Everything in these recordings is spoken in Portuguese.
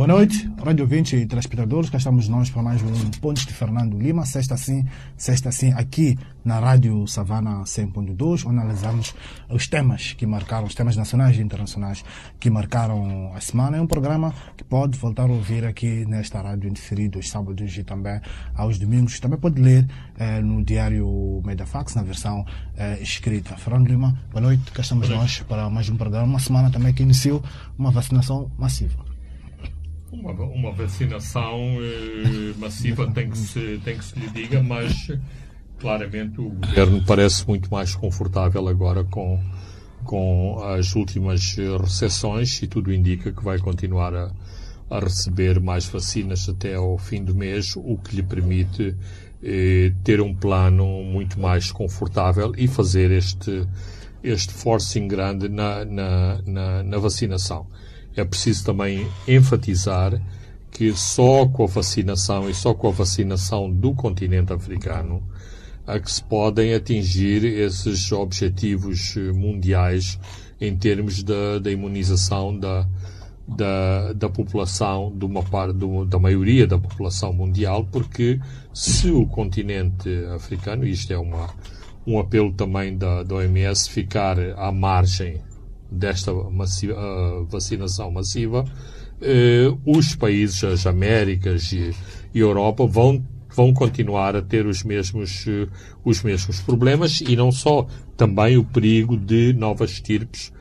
Boa noite, rádio ouvinte e telespectadores. Cá estamos nós para mais um Pontos de Fernando Lima, sexta sim, sexta sim, aqui na Rádio Savana 100.2, onde analisamos os temas que marcaram, os temas nacionais e internacionais que marcaram a semana. É um programa que pode voltar a ouvir aqui nesta rádio indiferido aos sábados e também aos domingos. Também pode ler eh, no diário Medafax, na versão eh, escrita. Fernando Lima, boa noite. Cá estamos nós para mais um programa. Uma semana também que iniciou uma vacinação massiva. Uma, uma vacinação eh, massiva tem que, se, tem que se lhe diga, mas claramente o governo parece muito mais confortável agora com, com as últimas recessões e tudo indica que vai continuar a, a receber mais vacinas até ao fim do mês, o que lhe permite eh, ter um plano muito mais confortável e fazer este, este forcing grande na, na, na, na vacinação é preciso também enfatizar que só com a vacinação e só com a vacinação do continente africano a que se podem atingir esses objetivos eh, mundiais em termos da, da imunização da, da, da, população, de uma parte, da maioria da população mundial, porque se o continente africano, isto é uma, um apelo também da, da OMS, ficar à margem desta massiva, uh, vacinação massiva, uh, os países, as Américas e, e Europa vão vão continuar a ter os mesmos, uh, os mesmos problemas e não só, também o perigo de novas estirpes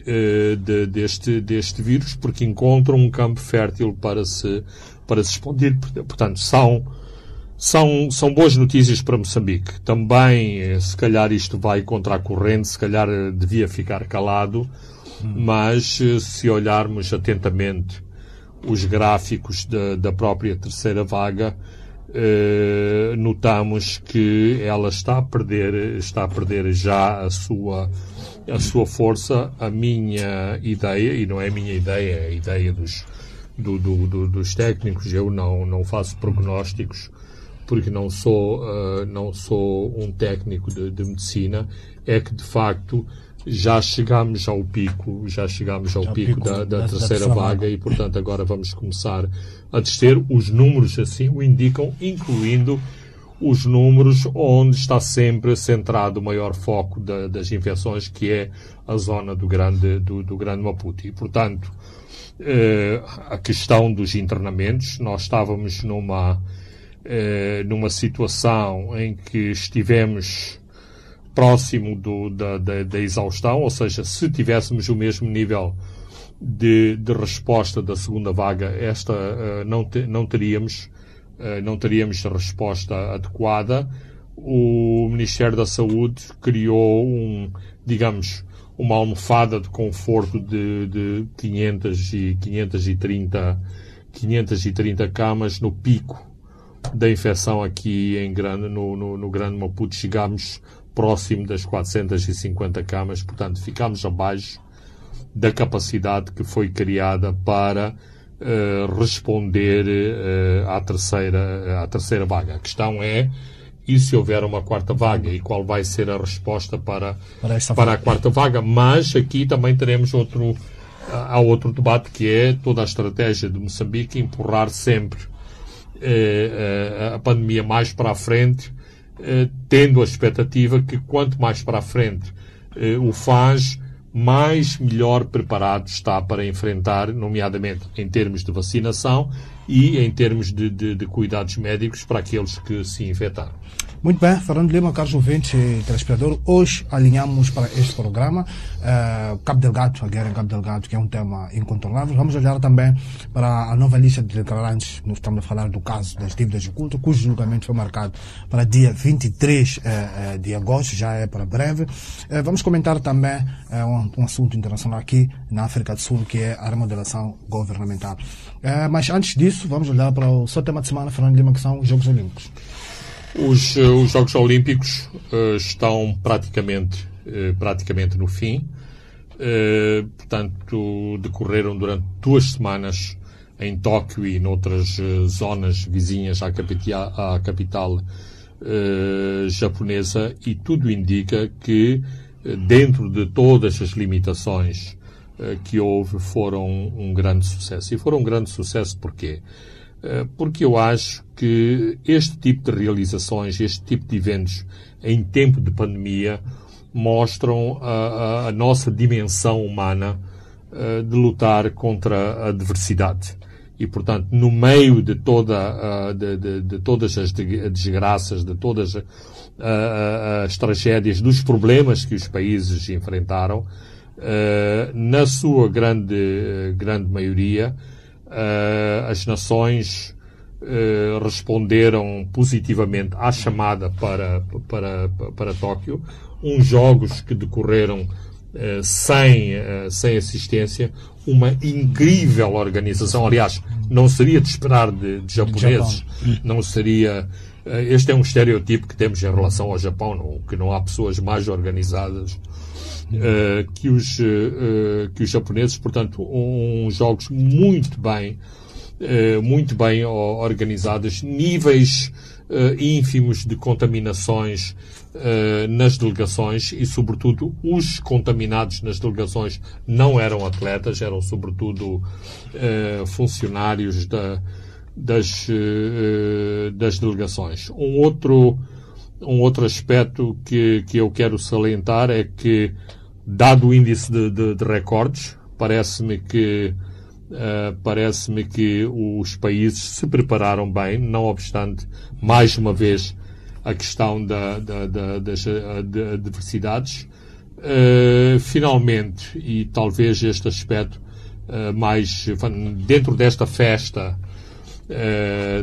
uh, de, deste, deste vírus, porque encontram um campo fértil para se, para se expandir. Portanto, são são, são boas notícias para Moçambique. Também, eh, se calhar isto vai contra a corrente, se calhar eh, devia ficar calado, mas eh, se olharmos atentamente os gráficos da, da própria terceira vaga, eh, notamos que ela está a perder, está a perder já a sua, a sua força. A minha ideia, e não é a minha ideia, é a ideia dos, do, do, do, dos técnicos, eu não, não faço prognósticos, porque não sou, uh, não sou um técnico de, de, medicina, é que de facto já chegamos ao pico, já chegamos ao pico, pico, da, da, da terceira da vaga e portanto agora vamos começar a descer. Os números assim o indicam, incluindo os números onde está sempre centrado o maior foco da, das infecções, que é a zona do grande, do, do grande Maputo. E, portanto, eh, a questão dos internamentos, nós estávamos numa, eh, numa situação em que estivemos próximo do, da, da, da, exaustão, ou seja, se tivéssemos o mesmo nível de, de resposta da segunda vaga, esta uh, não, te, não teríamos uh, não teríamos resposta adequada. O Ministério da Saúde criou um, digamos, uma almofada de conforto de, de 500 e 530 530 camas no pico da infecção aqui em grande, no, no, no Grande Maputo chegámos próximo das 450 camas, portanto ficámos abaixo da capacidade que foi criada para uh, responder uh, à, terceira, à terceira vaga. A questão é e se houver uma quarta vaga e qual vai ser a resposta para, para, para a quarta vaga. Mas aqui também teremos outro, há outro debate que é toda a estratégia de Moçambique empurrar sempre a pandemia mais para a frente, eh, tendo a expectativa que quanto mais para a frente eh, o faz, mais melhor preparado está para enfrentar, nomeadamente em termos de vacinação e em termos de, de, de cuidados médicos para aqueles que se infectaram. Muito bem, Fernando Lima, caros ouvintes e hoje alinhamos para este programa uh, Cabo Delgado, a guerra em Cabo Delgado, que é um tema incontornável. Vamos olhar também para a nova lista de declarantes, nós estamos a falar do caso das dívidas de culto, cujo julgamento foi marcado para dia 23 uh, uh, de agosto, já é para breve. Uh, vamos comentar também uh, um, um, assunto internacional aqui na África do Sul, que é a remodelação governamental. Mas antes disso, vamos olhar para o seu tema de semana, Fernando Lima, que são os Jogos Olímpicos. Os, eh, os Jogos Olímpicos uh, estão praticamente, uh, praticamente no fim. Uh, portanto, decorreram durante duas semanas em Tóquio e noutras zonas vizinhas à capital, à capital japonesa e tudo indica que, dentro de todas as limitações que houve, foram um grande sucesso. E foram um grande sucesso porquê? Porque eu acho que este tipo de realizações, este tipo de eventos em tempo de pandemia, mostram a, a, nossa dimensão humana uh, de lutar contra a adversidade. E, portanto, no meio de, toda, uh, de, de, de, todas as desgraças, de todas as tragédias, dos problemas que os países enfrentaram, na sua grande, grande maioria, as nações responderam positivamente à chamada para, para, para Tóquio, uns jogos que decorreram uh, sem, sem assistência, uma incrível organização. Aliás, não seria de esperar de, de japoneses, não seria. Este é um estereotipo que temos em relação ao Japão, não, que não há pessoas mais organizadas que, os, que os japoneses. Portanto, uns um, jogos muito bem, muito bem organizados, níveis ínfimos de contaminações uh, nas delegações e, sobretudo, os contaminados nas delegações não eram atletas, eram, sobretudo, uh, funcionários da, das, uh, das delegações. Um outro, um outro aspecto que, que eu quero salientar é que, dado o índice de, de, de recordes, parece-me que Uh, parece-me que os países se prepararam bem, não obstante, mais uma vez, a questão da, da, da, das adversidades. Uh, finalmente, e talvez este aspecto uh, mais dentro desta festa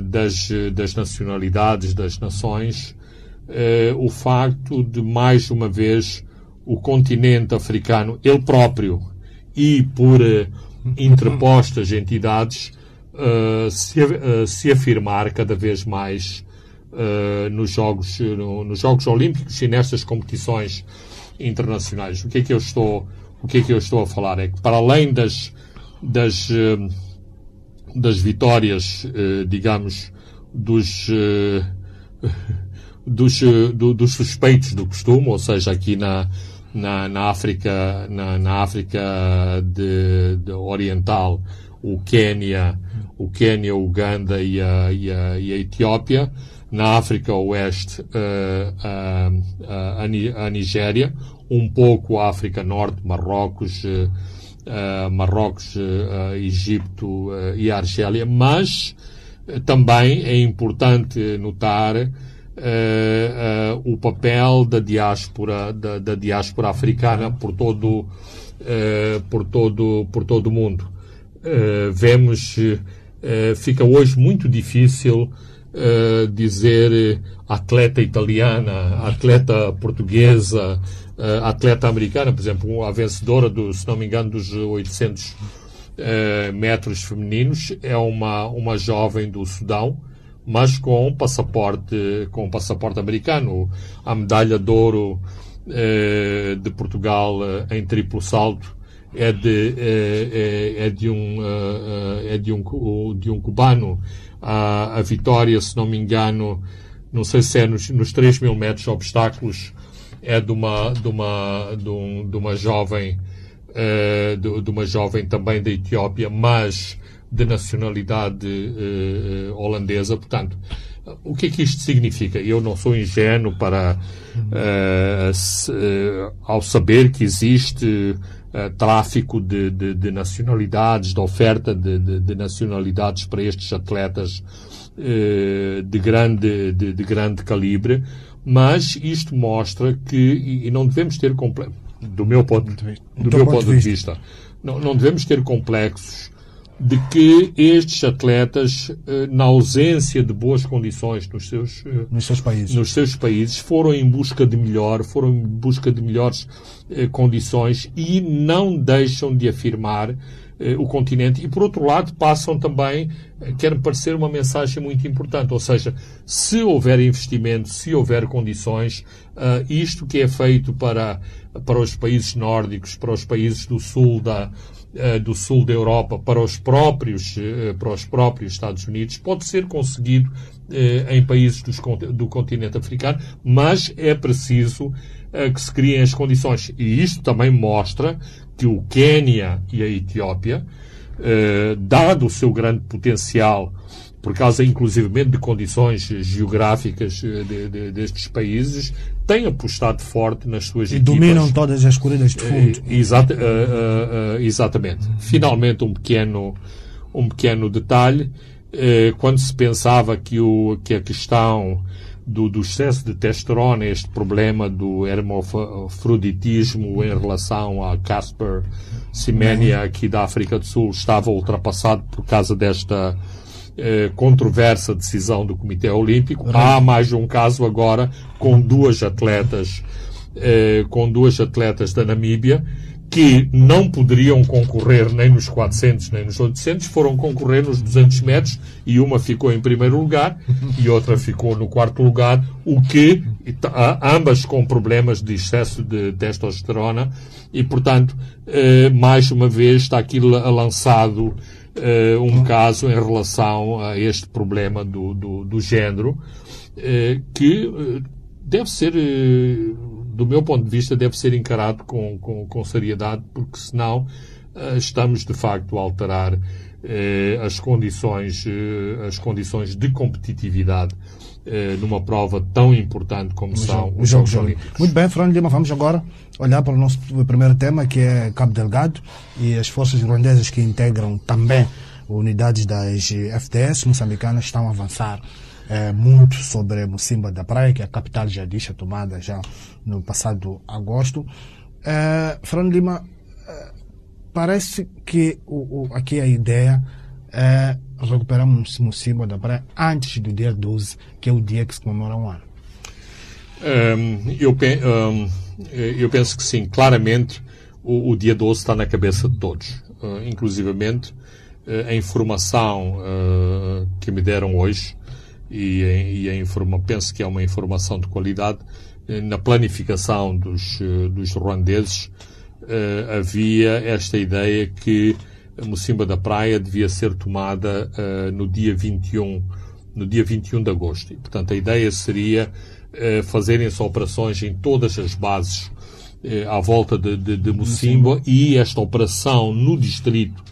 das, das nacionalidades, das nações, o facto de mais uma vez o continente africano, ele próprio, e por interpostas entidades, se, se afirmar cada vez mais uh, nos, jogos, no, nos Jogos Olímpicos e nestas competições internacionais. O que é que eu estou, o que é que eu estou a falar? É que para além das, das, uh, das vitórias, uh, digamos, dos, dos, do, dos suspeitos do costume, ou seja, aqui na, na, na África, na, na África de, de Oriental, o Quênia, o Quênia, Uganda e a, e a, e a Etiópia, na África Oeste uh, a, a, a, Nigéria, um pouco a África Norte, Marrocos, uh, Marrocos, Egito e Argélia, mas também é importante notar o papel da diáspora, da, da diáspora africana por todo, por todo, por todo o mundo. vemos, fica hoje muito difícil uh, dizer atleta italiana, atleta portuguesa, uh, atleta americana, por exemplo, a vencedora, do, se não me engano, dos 800 uh, metros femininos é uma, uma jovem do Sudão, mas com passaporte, com passaporte americano. A medalha de ouro de Portugal em triplo salto é de, é, é, é de um, é de um, de um cubano a, a vitória, se não me engano, não sei se é nos, nos 3 mil metros de obstáculos, é de uma, de uma, de, um, de uma jovem, de, de, uma jovem também da Etiópia, mas de nacionalidade uh, holandesa. Portanto, o que é que isto significa? Eu não sou ingênuo para, uh, se, ao saber que existe uh, tráfico de, de, de, nacionalidades, de oferta de, de nacionalidades para estes atletas uh, de, grande, de, grande calibre, mas isto mostra que, e, e não devemos ter complexos, do meu ponto, do meu ponto de vista, não, não devemos ter complexos de que estes atletas, eh, na ausência de boas condições nos seus, eh, nos seus países, nos seus países foram em busca de melhor, foram em busca de melhores eh, condições e não deixam de afirmar o continente e, por outro lado, passam também quer parecer uma mensagem muito importante. Ou seja, se houver investimento, se houver condições, uh, isto que é feito para, para os países nórdicos, para os países do sul da, do sul da Europa, para os próprios, para os próprios Estados Unidos, pode ser conseguido em países dos, do continente africano, mas é preciso que se criem as condições. E isto também mostra que o Quênia e a Etiópia eh, dado o seu grande potencial, por causa inclusivamente de condições geográficas eh, de, de, destes países, têm apostado forte nas suas e equipas. E dominam todas as corridas de fundo. Eh, exata, exatamente. Finalmente, um pequeno, um pequeno detalhe. quando se pensava que, o, que a questão do, do excesso de testosterona, este problema do hermafroditismo em relação a Casper Semenya aqui da África do Sul estava ultrapassado por causa desta eh, controversa decisão do Comitê Olímpico. Há mais um caso agora com duas atletas, eh, com duas atletas da Namíbia que não poderiam concorrer nem nos 400 nem nos 800, foram concorrer nos 200 metros e uma ficou em primeiro lugar e outra ficou no quarto lugar, o que ambas com problemas de excesso de testosterona e, portanto, eh, mais uma vez está aqui lançado eh, um caso em relação a este problema do, do, do género eh, que deve ser do meu ponto de vista, deve ser encarado com, com, com seriedade, porque senão uh, estamos de facto a alterar uh, as, condições, uh, as condições de competitividade numa prova tão importante como são os Jogos Olímpicos. Muito bem, Fernando Lima, vamos agora olhar para o nosso primeiro tema, que é Cabo Delgado e as forças ruandesas que integram também unidades das FDS moçambicanas estão a avançar é, muito sobre Mocimba da Praia, que é a capital jihadista tomada já no passado agosto. É, Fernando Lima, é, parece que o, o, aqui a ideia é recuperar Mocimba da Praia antes do dia 12, que é o dia que se comemora um ano. Um, eu, um, eu, penso que sim, claramente o, o, dia 12 está na cabeça de todos, uh, inclusivamente uh, a informação uh, que me deram hoje e, e a informa, penso que é uma informação de qualidade. Eh, na planificação dos, eh, dos ruandeses uh, havia esta ideia que a Mocimba da Praia devia ser tomada uh, no dia 21 no dia 21 de agosto. E, portanto, a ideia seria uh, fazerem-se operações em todas as bases à volta de, de, de Mocimba e esta operação no distrito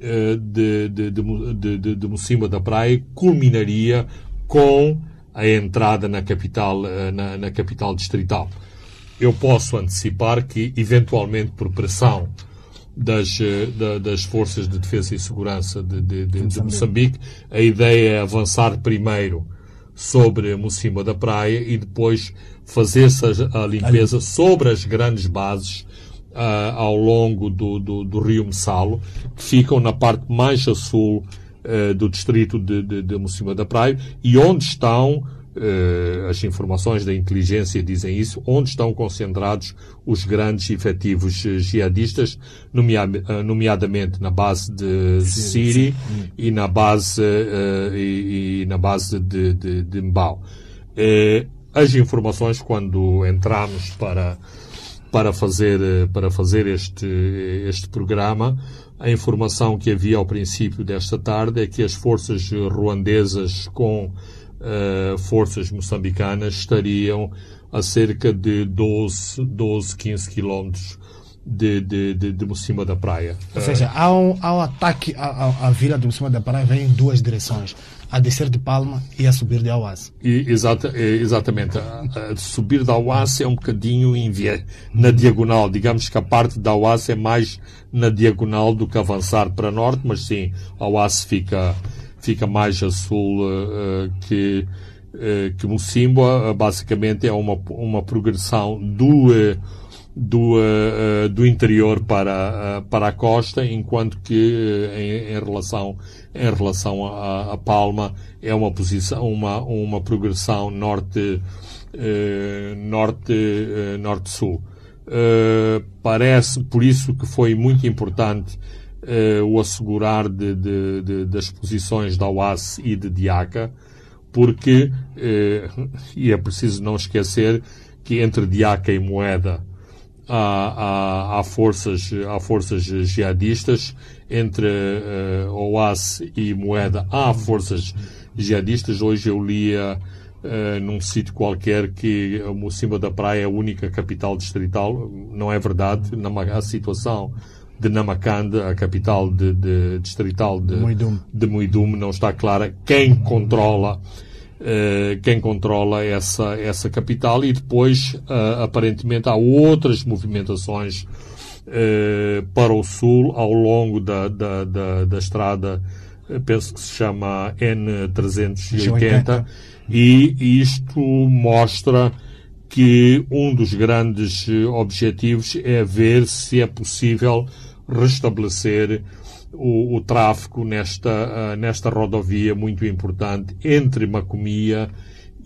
de, de, de, de, de Mocimba da Praia culminaria com a entrada na capital, eh, na, na capital distrital. Eu posso antecipar que, eventualmente, por pressão das, eh, das forças de defesa e segurança de, de, de, de Moçambique, a ideia é avançar primeiro sobre Mocima da Praia e depois fazer-se a, a, limpeza sobre as grandes bases uh, ao longo do, do, do rio Messalo, que ficam na parte mais a sul uh, do distrito de, de, de da Praia. E onde estão Uh, as informações da inteligência dizem isso, onde estão concentrados os grandes efetivos uh, jihadistas, nomea nomeadamente na base de Siri e na base, e, e, na base de, de, de Mbao. as informações, quando entramos para, para fazer, para fazer este, este programa, a informação que havia ao princípio desta tarde é que as forças ruandesas com uh, forças moçambicanas estariam a cerca de 12, 12 15 quilómetros de, de, de, de Mocima da Praia. Ou seja, há um, há um ataque à, à vila de Mocima da Praia vem em duas direções a descer de Palma e a subir de Auás. Exata, exatamente. A, a subir de Auás é um bocadinho via, na diagonal. Digamos que a parte da Auás é mais na diagonal do que avançar para norte, mas sim, Auás fica, fica mais a sul uh, que, uh, que Mocimboa. basicamente é uma, uma progressão do do, uh, do interior para, uh, para a costa, enquanto que uh, em, em, relação, em relação a, a, Palma é uma posição, uma, uma progressão norte, norte, norte-sul. parece por isso que foi muito importante o assegurar de, de, de, das posições da OAS e de Diaca, porque, e é preciso não esquecer que entre Diaca e Moeda há, há, há, forças, há forças jihadistas, entre uh, OAS e Moeda há forças jihadistas. Hoje eu lia uh, num sítio qualquer que o cima da praia é a única capital distrital. Não é verdade. A situação de Namakande, a capital de, de distrital de Muidum. de Muidum, não está clara. Quem controla quem controla essa, essa capital e depois, uh, aparentemente, há outras movimentações uh, para o sul ao longo da, da, da, da estrada, penso que se chama N380, e isto mostra que um dos grandes objetivos é ver se é possível restabelecer o, o tráfego nesta, uh, nesta rodovia muito importante entre Macomia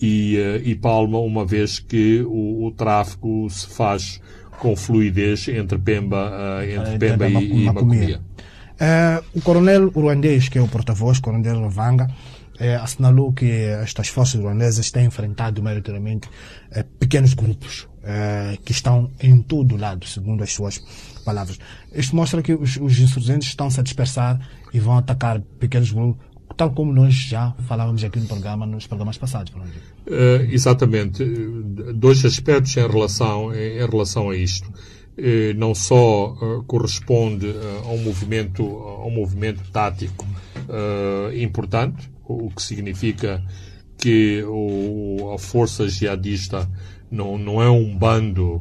e, uh, e Palma, uma vez que o, o, tráfego se faz com fluidez entre Pemba, uh, entre Pemba e, e Macomia. o coronel ruandês, que é o porta-voz, coronel Rovanga, assinalou que estas forças ruandesas têm enfrentado maioritariamente pequenos grupos que estão em todo lado, segundo as suas palavras. Isto mostra que os, os insurgentes estão-se a dispersar e vão atacar pequenos grupos, tal como nós já falávamos aqui no programa, nos programas passados. Uh, exatamente. Dois aspectos em relação, em relação a isto. Uh, não só uh, corresponde a um movimento, a um movimento tático importante, o que significa que o, a força jihadista não, não é um bando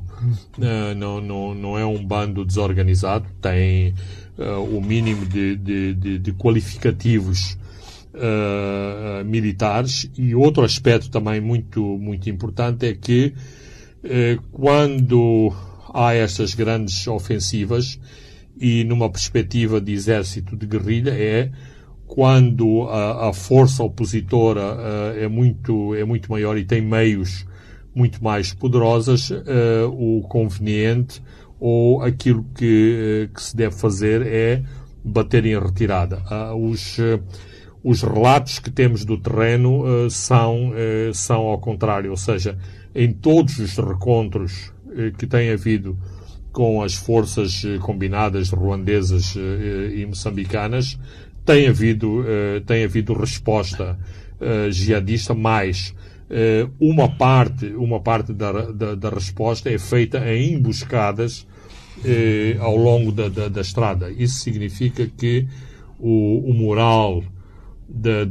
uh, não, não, não é um bando desorganizado tem uh, o mínimo de, de, de, de qualificativos uh, militares. E outro aspecto também muito muito importante é que quando há estas grandes ofensivas e numa perspectiva de exército de guerrilha é quando a, a força opositora é muito é muito maior e tem meios muito mais poderosas, uh, o conveniente ou aquilo que, uh, que, se deve fazer é bater em retirada. Uh, os, os relatos que temos do terreno são, são ao contrário, ou seja, em todos os recontros que tem havido com as forças combinadas ruandesas e moçambicanas, tem havido, tem havido resposta jihadista mais eh, uma parte, uma parte da, da, da resposta é feita em emboscadas eh, ao longo da, da, da, estrada. Isso significa que o, o moral da,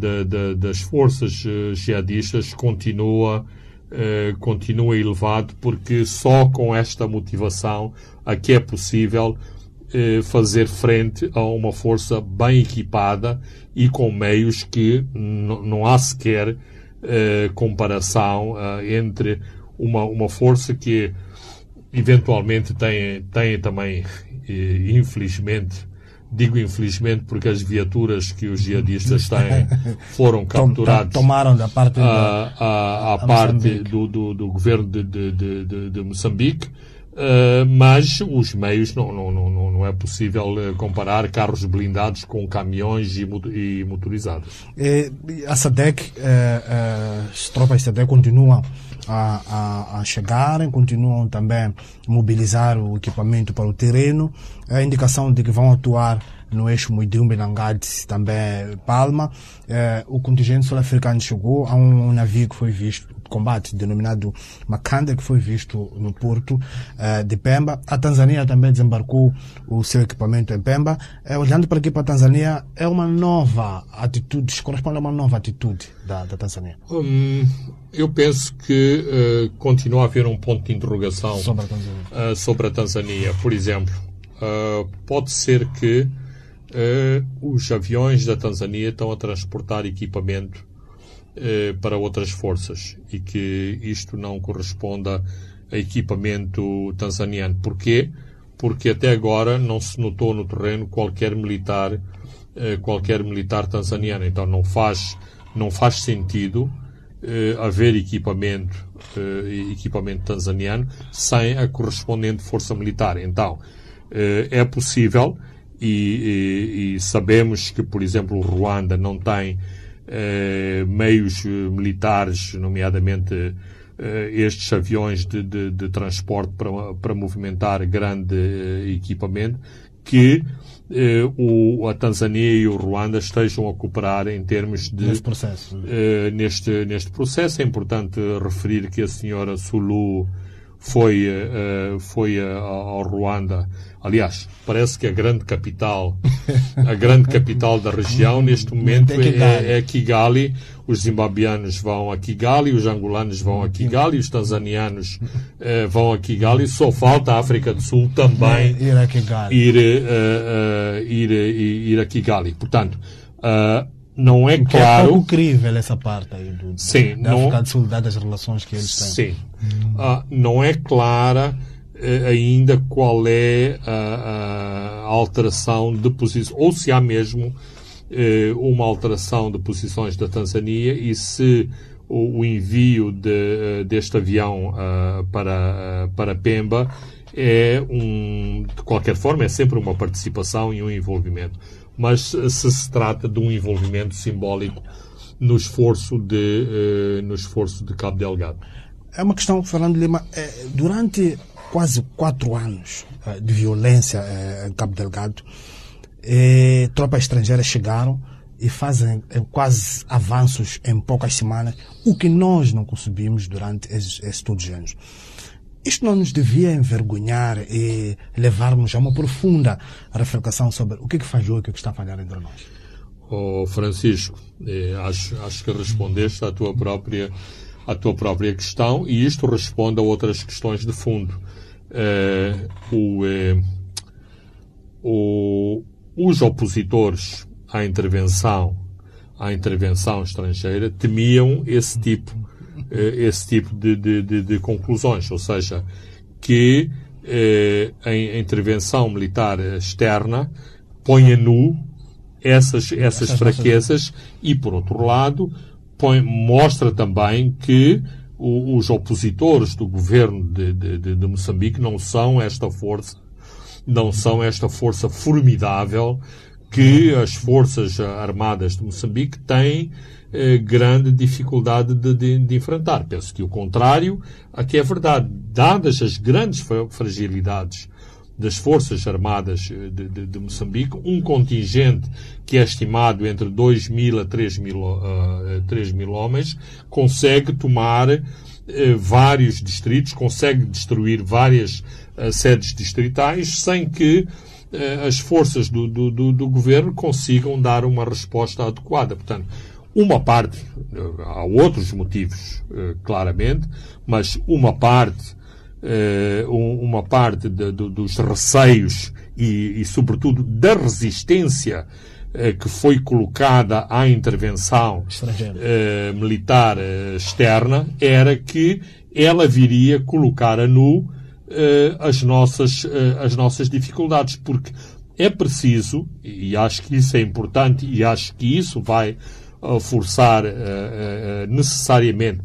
das forças eh, jihadistas continua, continua elevado porque só com esta motivação é que é possível fazer frente a uma força bem equipada e com meios que não há sequer uh, comparação uh, entre uma, uma força que eventualmente tem, tem também, infelizmente, digo infelizmente porque as viaturas que os jihadistas têm foram capturadas tomaram da parte a, a, a parte do, do, do, governo de, de, de, de Moçambique Uh, mas os meios não, não, não, não é possível uh, comparar carros blindados com caminhões e, motorizados. E, a SADEC, uh, as tropas SADEC continuam a, a, a chegarem, continuam também a mobilizar o equipamento para o terreno. A indicação de que vão atuar no eixo Muidumbe, Nangade, também Palma. o contingente sul-africano chegou, há um navio que foi visto combate denominado Makanda, que foi visto no porto uh, de Pemba. A Tanzânia também desembarcou o seu equipamento em Pemba. Uh, olhando para aqui para a Tanzânia, é uma nova atitude, corresponde a uma nova atitude da, da Tanzânia? Hum, eu penso que uh, continua a haver um ponto de interrogação sobre a Tanzânia. sobre a Tanzânia. Por exemplo, pode ser que os aviões da Tanzânia estão a transportar equipamento para outras forças e que isto não corresponda a equipamento tanzaniano. Porquê? Porque até agora não se notou no terreno qualquer militar, eh, qualquer militar tanzaniano. Então não faz, não faz sentido eh, haver equipamento, eh, equipamento tanzaniano sem a correspondente força militar. Então eh, é possível e, e, e, sabemos que, por exemplo, o Ruanda não tem eh, meios militares, nomeadamente eh, estes aviões de, de, de, transporte para, para movimentar grande eh, equipamento, que eh, o, a Tanzânia e o Ruanda estejam a cooperar em termos de. Neste processo. Eh, neste, neste processo. É importante referir que a senhora Sulu foi, uh, foi uh, ao Ruanda. Aliás, parece que a grande capital, a grande capital da região neste momento é, é, é, Kigali. Os zimbabianos vão a Kigali, os angolanos vão a Kigali, os tanzanianos uh, vão a Kigali. Só falta a África do Sul também ir a Kigali. Ir, ir, ir, ir, a Kigali. Portanto, não é Porque claro. É pouco crível essa parte aí do, sim, da África do Sul, das relações que eles têm. Sim. Hum. Ah, não é clara eh, ainda qual é a, a, alteração de posição, ou se há mesmo eh, uma alteração de posições da Tanzânia e se o, o envio de, eh, deste avião uh, para, uh, para Pemba é um, de qualquer forma, é sempre uma participação e um envolvimento mas se se trata de um envolvimento simbólico no esforço de, uh, no esforço de Cabo Delgado. É uma questão, Fernando Lima, é, durante quase quatro anos uh, de violência em Cabo Delgado, tropas estrangeiras chegaram e fazem quase avanços em poucas semanas, o que nós não conseguimos durante esses, esses todos os anos. Isto não nos devia envergonhar e levar-nos a uma profunda reflexão sobre o que, é que falhou e o que, é que está a falhar entre nós. Oh, Francisco, eh, acho, acho que respondeste à tua própria à tua própria questão e isto responde a outras questões de fundo. Eh, o, eh, o, os opositores à intervenção à intervenção estrangeira temiam esse tipo esse tipo de, de, de, de, conclusões, ou seja, que eh, a intervenção militar externa põe a nu essas, essas fraquezas e, por outro lado, põe, mostra também que o, os opositores do governo de, de, de, Moçambique não são esta força, não são esta força formidável que as forças armadas de Moçambique têm eh, grande dificuldade de, de, de, enfrentar. Penso que o contrário aqui é verdade. Dadas as grandes fragilidades das Forças Armadas eh, de, de, de, Moçambique, um contingente que é estimado entre 2 mil a 3 mil, uh, 3 mil homens, consegue tomar uh, vários distritos, consegue destruir várias uh, sedes distritais sem que as forças do, do, do, do governo consigam dar uma resposta adequada. Portanto, uma parte, há outros motivos, eh, claramente, mas uma parte, eh, uma parte de, de, dos receios e, e, sobretudo, da resistência eh, que foi colocada à intervenção militar externa era que ela viria colocar a nu as nossas, as nossas dificuldades, porque é preciso, e acho que isso é importante, e acho que isso vai forçar eh, eh, necessariamente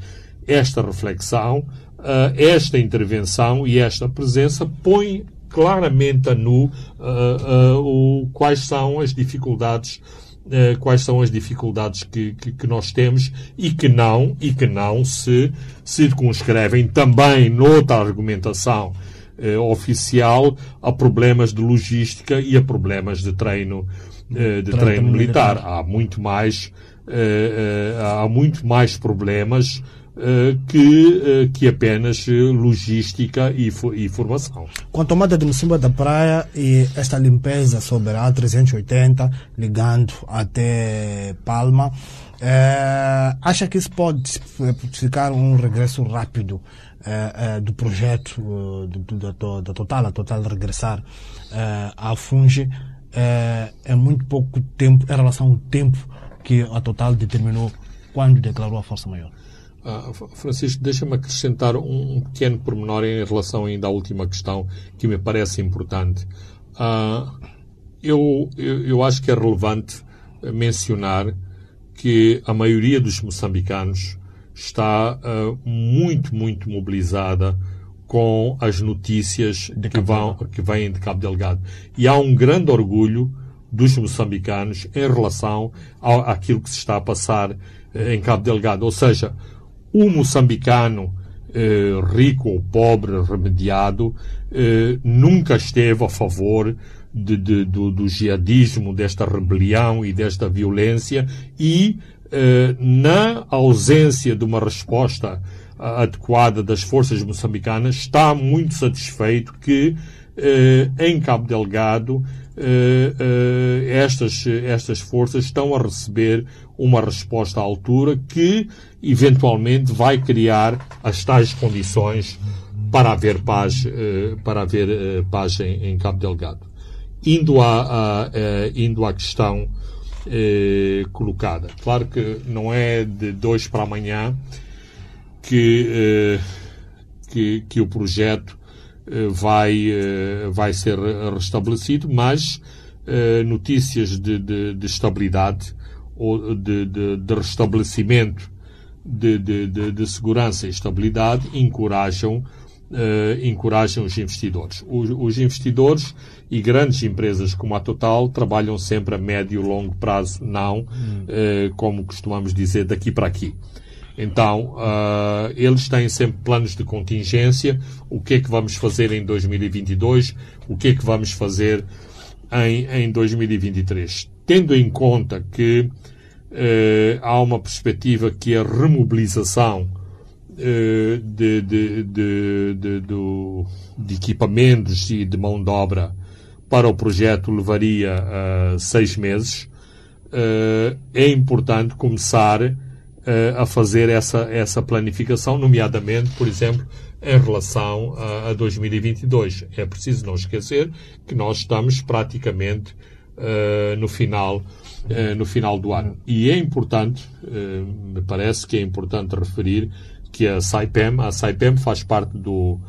esta reflexão, eh, esta intervenção e esta presença põe claramente a nu quais são as dificuldades quais são as dificuldades que, que, que, nós temos e que não e que não se circunscrevem também noutra argumentação oficial a problemas de logística e a problemas de treino de treino, treino militar. militar. Há muito mais eh, eh, há muito mais problemas eh, que, que apenas logística e, e formação. Com a tomada de Mocimba da Praia e esta limpeza sobre a 380 ligando até Palma, é, acha que isso pode significar um regresso rápido é, é, do projeto da, da Total, a Total regressar à Funge é, muito pouco tempo em relação ao tempo que a Total determinou quando declarou a força maior. Ah, Francisco, deixa-me acrescentar um pequeno pormenor em relação ainda à última questão que me parece importante. Ah, eu, eu, eu acho que é relevante mencionar que a maioria dos moçambicanos está uh, muito, muito mobilizada com as notícias que, vão, que vêm de Cabo Delgado. E há um grande orgulho dos moçambicanos em relação ao, àquilo que se está a passar eh, em Cabo Delgado. Ou seja, o moçambicano eh, rico ou pobre, remediado, eh, nunca esteve a favor de, de, do, do jihadismo, desta rebelião e desta violência e eh, na ausência de uma resposta adequada das forças moçambicanas, está muito satisfeito que eh, em Cabo Delgado eh, eh, estas, estas forças estão a receber uma resposta à altura que eventualmente vai criar as tais condições para haver paz, para haver paz em, em Cabo Delgado. Indo à, à, indo à questão colocada. Claro que não é de dois para amanhã que, que, que o projeto eh, vai, eh, vai ser restabelecido, mas eh, notícias de, de, de estabilidade ou de, de, de restabelecimento de, de, de, segurança e estabilidade encorajam, uh, encorajam os investidores. Os, os, investidores e grandes empresas como a Total trabalham sempre a médio e longo prazo, não, uh, como costumamos dizer, daqui para aqui. Então, uh, eles têm sempre planos de contingência. O que é que vamos fazer em 2022? O que é que vamos fazer em, em 2023? Tendo em conta que uh, há uma perspectiva que a remobilização uh, de, de, de, de, equipamentos e de mão de obra para o projeto levaria seis meses, é importante começar a fazer essa, essa planificação, nomeadamente, por exemplo, em relação a, a 2022. É preciso não esquecer que nós estamos praticamente uh, no final uh, no final do ano. E é importante, uh, me parece que é importante referir que a SAIPEM, a SAIPEM faz parte do,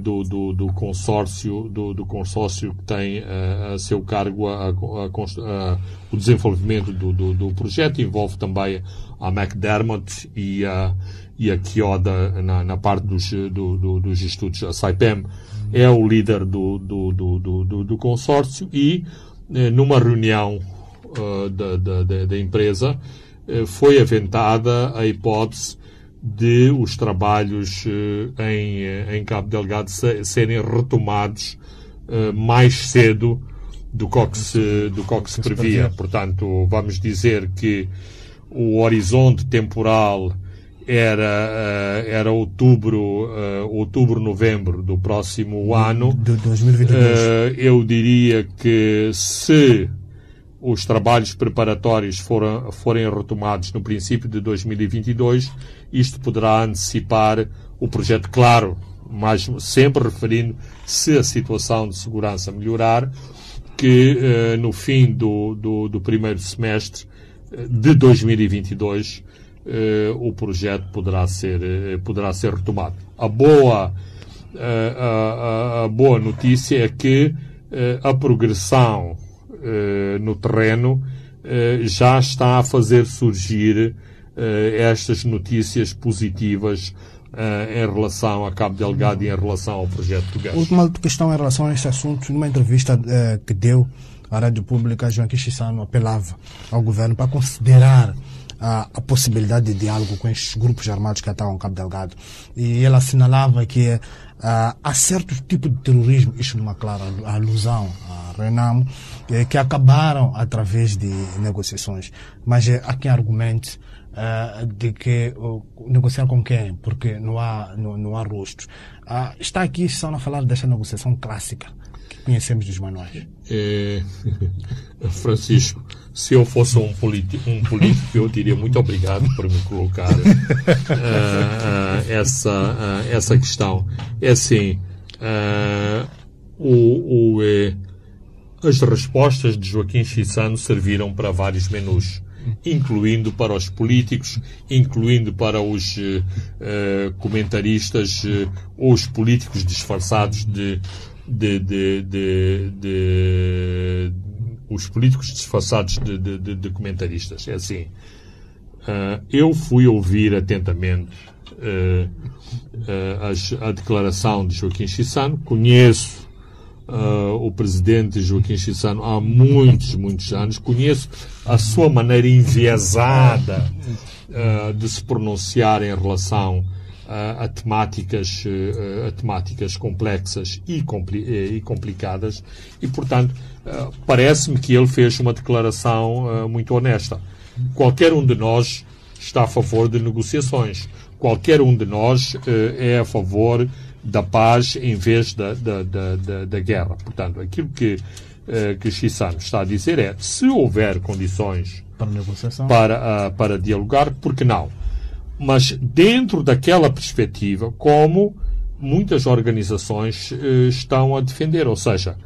do, do, do, consórcio do, do, consórcio que tem a seu cargo a, a, a, o desenvolvimento do, do, projeto envolve também a McDermott e a, e a Kyoda na, na parte dos, do, do, dos estudos. A SAIPEM é o líder do, do, do, do, do consórcio e, eh, numa reunião uh, da, da, da, empresa, uh, foi aventada a hipótese de os trabalhos uh, em, em Cabo Delgado serem retomados mais cedo do que se, do que se previa. Portanto, vamos dizer que o horizonte temporal era, era outubro, outubro, novembro do próximo ano. De 2022. Uh, eh, eu diria que se os trabalhos preparatórios foram, forem retomados no princípio de 2022, isto poderá antecipar o projeto, claro, mas sempre referindo se a situação de segurança melhorar, que no fim do, do, do primeiro semestre de 2022 eh, o projeto poderá ser, eh, poderá ser retomado. A boa, eh, a, a, a, boa notícia é que a progressão no terreno já está a fazer surgir estas notícias positivas em relação a Cabo Delgado e em relação ao projeto do gás. Última questão em relação a este assunto, numa entrevista que deu a Rádio Pública, Joaquim Chissano apelava ao governo para considerar a, a, possibilidade de diálogo com estes grupos armados que atuam em Cabo Delgado. E ele assinalava que uh, há certo tipo de terrorismo, isto numa clara alusão a Renamo, eh, que acabaram através de negociações. Mas eh, há quem argumente uh, de que uh, negociar com quem? Porque não há, não, não há rostos. Uh, está aqui só a falar dessa negociação clássica conhecemos dos manuais. É, Francisco, se eu fosse um, político, um político, eu diria muito obrigado por me colocar uh, uh, essa, essa questão. É assim, o, o, as respostas de Joaquim Chissano serviram para vários menus incluindo para os políticos, incluindo para os uh, comentaristas uh, ou os políticos disfarçados de de, de, de, os políticos disfarçados de, comentaristas. É assim, uh, eu fui ouvir atentamente a, a, declaração de Joaquim Chissano, conheço uh, o presidente Joaquim Chissano há muitos, muitos anos, conheço a sua maneira enviesada uh, de se pronunciar em relação a, temáticas, a temáticas complexas e, compli e complicadas e, portanto, parece-me que ele fez uma declaração muito honesta. Qualquer um de nós está a favor de negociações. Qualquer um de nós é a favor da paz em vez da, da, da, da guerra. Portanto, aquilo que, uh, que Chissano está a dizer é se houver condições para, negociação. para, uh, para dialogar, por que não? Mas dentro daquela perspectiva, como muitas organizações uh, estão a defender, ou seja,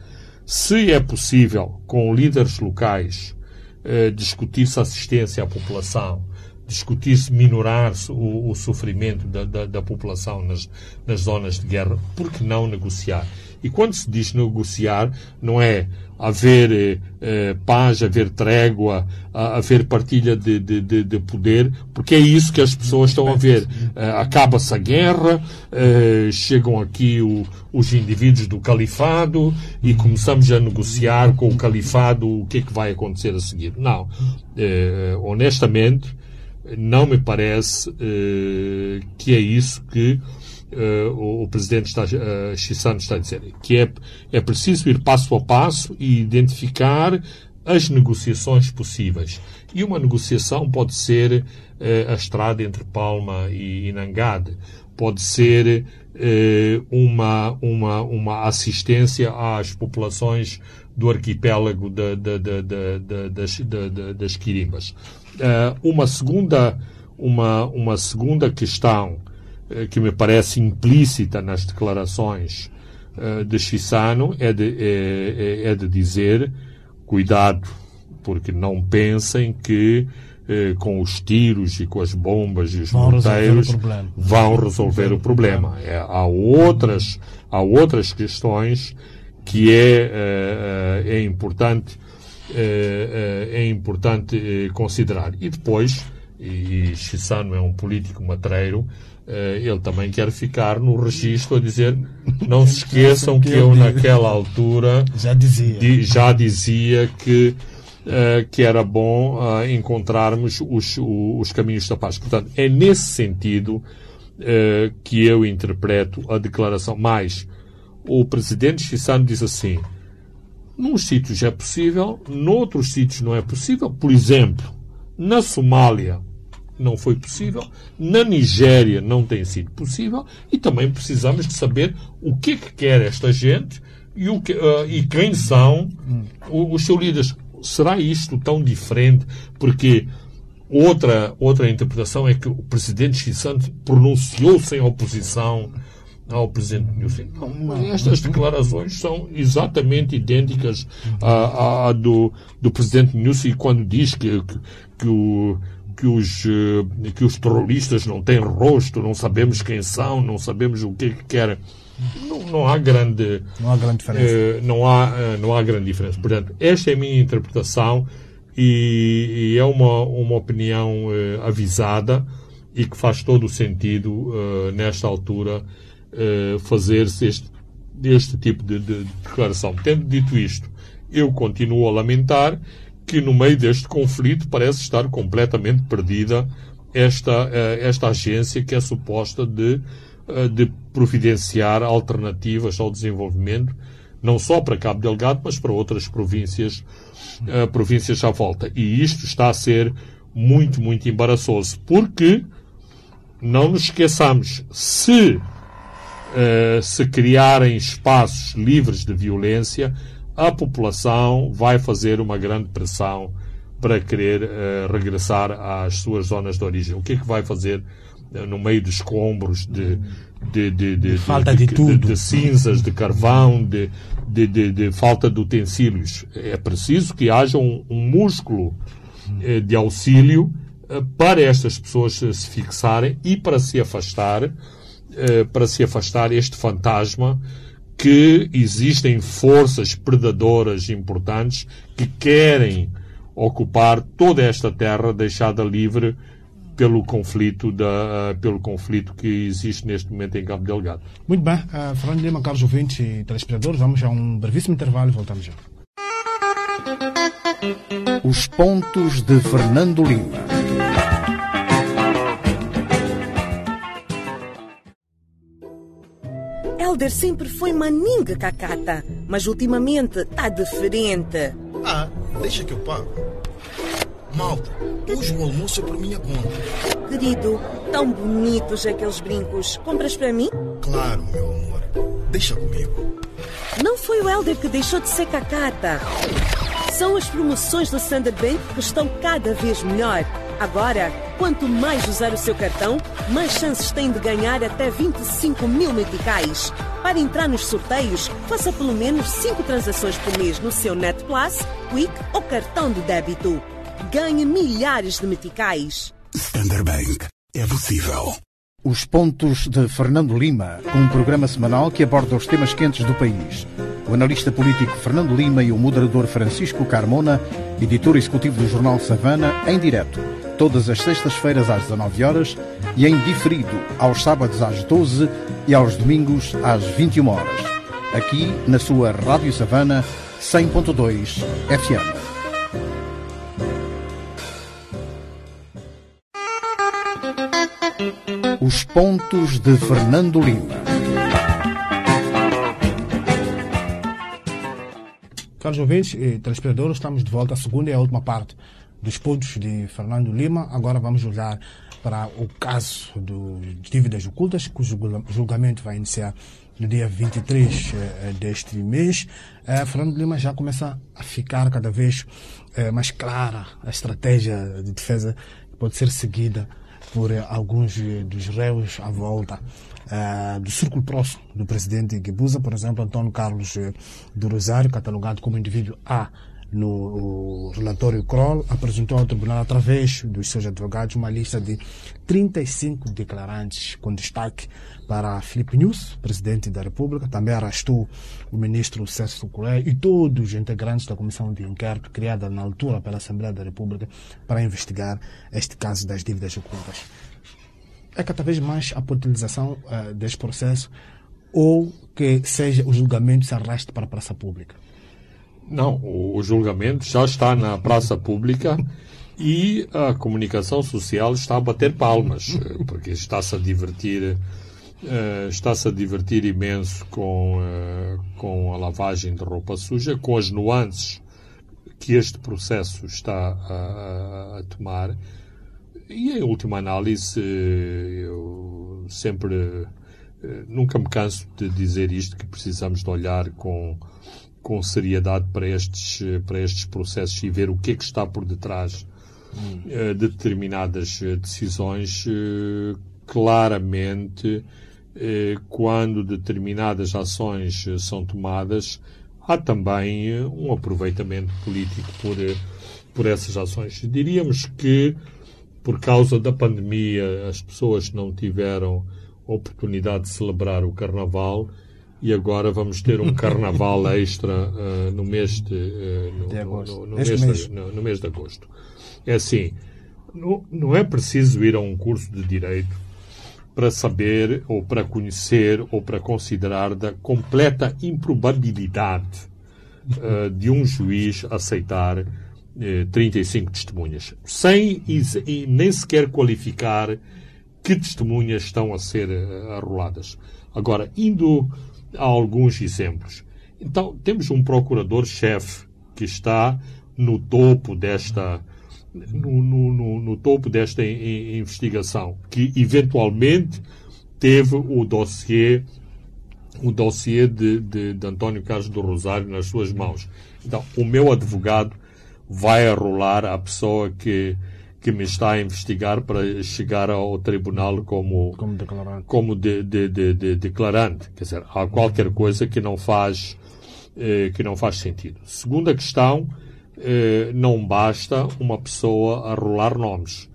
se é possível com líderes locais uh, discutir-se assistência à população, discutir-se minorar o, o sofrimento da, da, da, população nas, nas zonas de guerra, por que não negociar? E quando se diz negociar, não é haver eh, eh paz, haver trégua, haver partilha de, de, de, de, poder, porque é isso que as pessoas estão a ver. Eh, Acaba-se a guerra, eh, chegam aqui o, os indivíduos do califado e começamos a negociar com o califado o que é que vai acontecer a seguir. Não. Eh, honestamente, não me parece uh, que é isso que uh, o, o, presidente está, uh, Chissano está a dizer. Que é, é preciso ir passo a passo e identificar as negociações possíveis. E uma negociação pode ser a estrada entre Palma e, Nangade. Pode ser uma, uma, uma assistência às populações do arquipélago da, da, da, das, das Quirimbas. Uh, uma segunda uma, uma segunda questão uh, que me parece implícita nas declarações uh, de Chissano é de, é, é, é de dizer cuidado, porque não pensem que com os tiros e com as bombas e os vão morteiros resolver vão resolver o problema. É, há, outras, há outras questões que é, é importante é, é, é importante é, considerar. E depois, e Chissano é um político matreiro, ele também quer ficar no registro a dizer não se esqueçam que eu naquela altura já dizia, já dizia que, que era bom encontrarmos os, os caminhos da paz. Portanto, é nesse sentido que eu interpreto a declaração. Mais, o presidente Chissano diz assim num sítios é possível, noutros sítios não é possível. Por exemplo, na Somália não foi possível, na Nigéria não tem sido possível e também precisamos de saber o que é que quer esta gente e, o que, uh, e quem são os seus líderes. Será isto tão diferente? Porque outra, outra interpretação é que o presidente Xissante pronunciou-se em oposição ao presidente Nilson. Estas declarações são exatamente idênticas à, à do, do presidente Nilson quando diz que, que, que, o, que, os, eh, que os terroristas não têm rosto, não sabemos quem são, não sabemos o que é que querem. Não, não há grande não há grande diferença eh, não há eh, não há grande diferença portanto esta é a minha interpretação e, e é uma uma opinião avisada e que faz todo o sentido nesta altura uh, fazer-se este, este tipo de, de, declaração. Tendo dito isto, eu continuo a lamentar que no meio deste conflito parece estar completamente perdida esta, uh, esta agência que é suposta de, uh, de providenciar alternativas ao desenvolvimento, não só para Cabo Delgado, mas para outras províncias, províncias à volta. E isto está a ser muito, muito embaraçoso, porque não nos esqueçamos, se uh, se criarem espaços livres de violência, a população vai fazer uma grande pressão para querer uh, regressar às suas zonas de origem. O que é que vai fazer uh, no meio dos escombros de, de, de, de falta de, tudo. de, cinzas, de carvão, de, de, falta de utensílios? É preciso que haja um, um músculo uh, de auxílio para estas pessoas se fixarem e para se afastar eh, para se afastar este fantasma que existem forças predadoras importantes que querem ocupar toda esta terra deixada livre pelo conflito, da, pelo conflito que existe neste momento em Cabo Delgado. Muito bem. Uh, Fernando Lima, caros ouvintes e telespectadores, vamos a um brevíssimo intervalo e voltamos já. Os pontos de Fernando Lima. Helder sempre foi maninga cacata, mas ultimamente tá diferente. Ah, deixa que eu pago. Malta, hoje o almoço é por minha conta. Querido, tão bonitos aqueles brincos. Compras para mim? Claro, meu amor. Deixa comigo. Não foi o Helder que deixou de ser cacata. São as promoções do Bank que estão cada vez melhor. Agora, quanto mais usar o seu cartão, mais chances tem de ganhar até 25 mil meticais. Para entrar nos sorteios, faça pelo menos 5 transações por mês no seu Net Plus, Quick ou cartão de débito. Ganhe milhares de meticais. Standard Bank. É possível. Os Pontos de Fernando Lima, um programa semanal que aborda os temas quentes do país. O analista político Fernando Lima e o moderador Francisco Carmona, editor executivo do jornal Savana, em direto, todas as sextas-feiras às 19 horas e em diferido aos sábados às 12 e aos domingos às 21 horas. Aqui na sua Rádio Savana 100.2 FM. Os pontos de Fernando Lima. Caros ouvintes e telespectadores, estamos de volta à segunda e à última parte dos pontos de Fernando Lima. Agora vamos olhar para o caso das dívidas ocultas, cujo julgamento vai iniciar no dia 23 eh, deste mês. Eh, Fernando Lima já começa a ficar cada vez eh, mais clara a estratégia de defesa que pode ser seguida por alguns dos réus à volta uh, do círculo próximo do presidente Guebuza, por exemplo, Antônio Carlos do Rosário, catalogado como indivíduo A no relatório Kroll, apresentou ao tribunal, através dos seus advogados, uma lista de 35 declarantes, com destaque para Filipe Nunes, presidente da República, também arrastou o ministro Sérgio Colé e todos os integrantes da comissão de inquérito criada na altura pela Assembleia da República para investigar este caso das dívidas ocultas. É cada vez mais a potentialização uh, deste processo ou que seja o julgamento se arraste para a praça pública? Não, o, julgamento já está na praça pública e a comunicação social está a bater palmas, porque está-se a divertir, uh, está-se a divertir imenso com, uh, com a lavagem de roupa suja, com as nuances que este processo está a, a tomar. E em última análise, eu sempre, eh, nunca me canso de dizer isto, que precisamos de olhar com com seriedade para estes, para estes processos e ver o que é que está por detrás hum. de determinadas eh, decisões, eh, claramente, quando determinadas ações são tomadas, há também um aproveitamento político por, por essas ações. Diríamos que, por causa da pandemia, as pessoas não tiveram oportunidade de celebrar o Carnaval e agora vamos ter um carnaval extra uh, no mês de, uh, no, de agosto. No, no, mês mês. De, no, mês de agosto. É assim, não, é preciso ir a um curso de direito para saber ou para conhecer ou para considerar da completa improbabilidade uh, de um juiz aceitar 35 testemunhas, sem e, e nem sequer qualificar que testemunhas estão a ser arroladas. Agora, indo há alguns exemplos. Então, temos um procurador-chefe que está no topo desta, no, no, no, no topo desta investigação, que eventualmente teve o dossiê o dossiê de, de, de, António Carlos do Rosário nas suas mãos. Então, o meu advogado vai arrolar a pessoa que que me está a investigar para chegar ao tribunal como, como declarante. Como de, de, de, de declarante. Quer dizer, há qualquer coisa que não faz, eh, que não faz sentido. Segunda questão, eh, não basta uma pessoa arrolar nomes.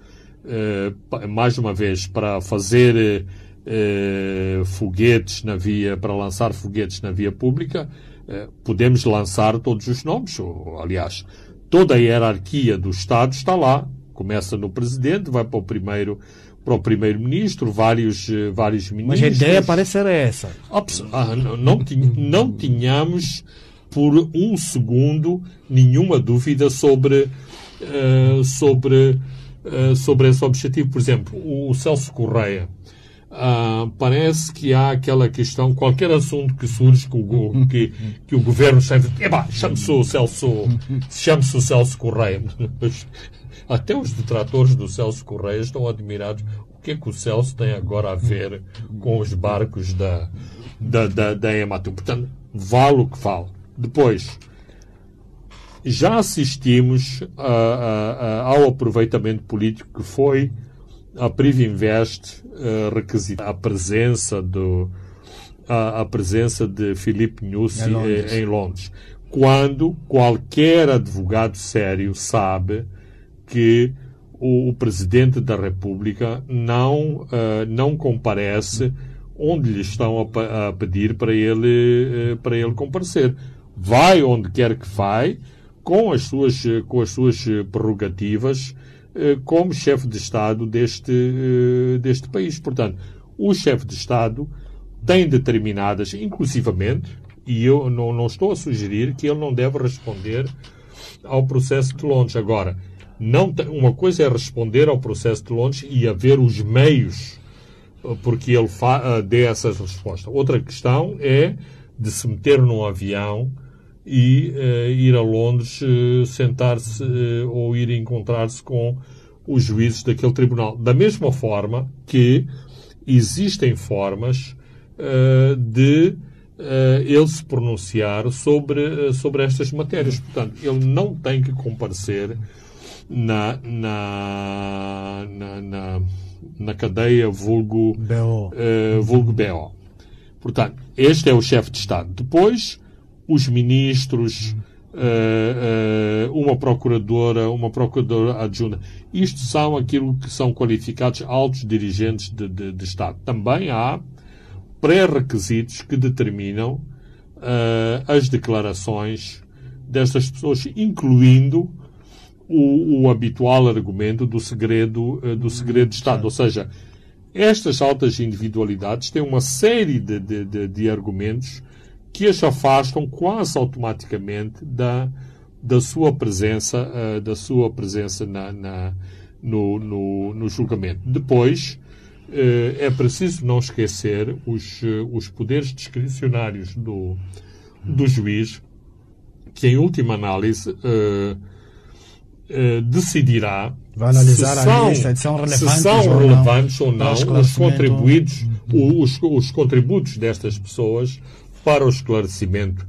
Eh, mais uma vez, para fazer eh, foguetes na via, para lançar foguetes na via pública, eh, podemos lançar todos os nomes, ou, aliás, toda a hierarquia do Estado está lá Começa no presidente, vai para o primeiro para o primeiro-ministro, vários, eh, vários ministros. Mas a ideia parece ser essa. Ah, não, não, não tínhamos por um segundo nenhuma dúvida sobre, uh, sobre, uh, sobre esse objetivo. Por exemplo, o Celso Correia. Uh, parece que há aquela questão, qualquer assunto que surge que o, que, que o governo chame, chame-se o Celso, chame-se o Celso Correia. Até os detratores do Celso Correia estão admirados. O que é que o Celso tem agora a ver com os barcos da, da, da, da Ematum? Portanto, vale o que vale. Depois, já assistimos a, a, a, ao aproveitamento político que foi a Privinvest uh, requisitar a presença do a, presença de Filipe Nussi em Londres. em Londres, quando qualquer advogado sério sabe que o, o Presidente da República não, uh, não comparece onde lhe estão a, a pedir para ele, uh, para ele comparecer. Vai onde quer que vai, com as suas, com as suas prerrogativas, uh, como chefe de Estado deste, deste país. Portanto, o chefe de Estado tem determinadas, inclusivamente, e eu não, não estou a sugerir que ele não deve responder ao processo de Londres. Agora, não uma coisa é responder ao processo de Londres e haver os meios eh, porque ele uh, dê essas respostas. Outra questão é de se meter num avião e uh, ir a Londres, uh, sentar-se ou ir encontrar-se com os juízes daquele tribunal. Da mesma forma que existem formas de ele se pronunciar sobre, sobre estas matérias. Portanto, ele não tem que comparecer na, na, na, na, na cadeia vulgo BO. Uh, vulgo BO. Portanto, este é o chefe de Estado. Depois, os ministros, uh, uh, uma procuradora, uma procuradora adjunta. Isto são aquilo que são qualificados altos dirigentes de, de, de Estado. Também há pré-requisitos que determinam as declarações destas pessoas, incluindo o, o habitual argumento do segredo, uh, do segredo de Estado. Ou seja, estas altas individualidades têm uma série de, de, de, de argumentos que as afastam quase automaticamente da, da sua presença, uh, da sua presença na, na no, no, no, julgamento. Depois, uh, é preciso não esquecer os, os poderes discricionários do, do juiz, que em última análise uh, eh, decidirá se são, se são relevantes, ou relevantes não, ou não, os contributos, os, os contributos destas pessoas para o esclarecimento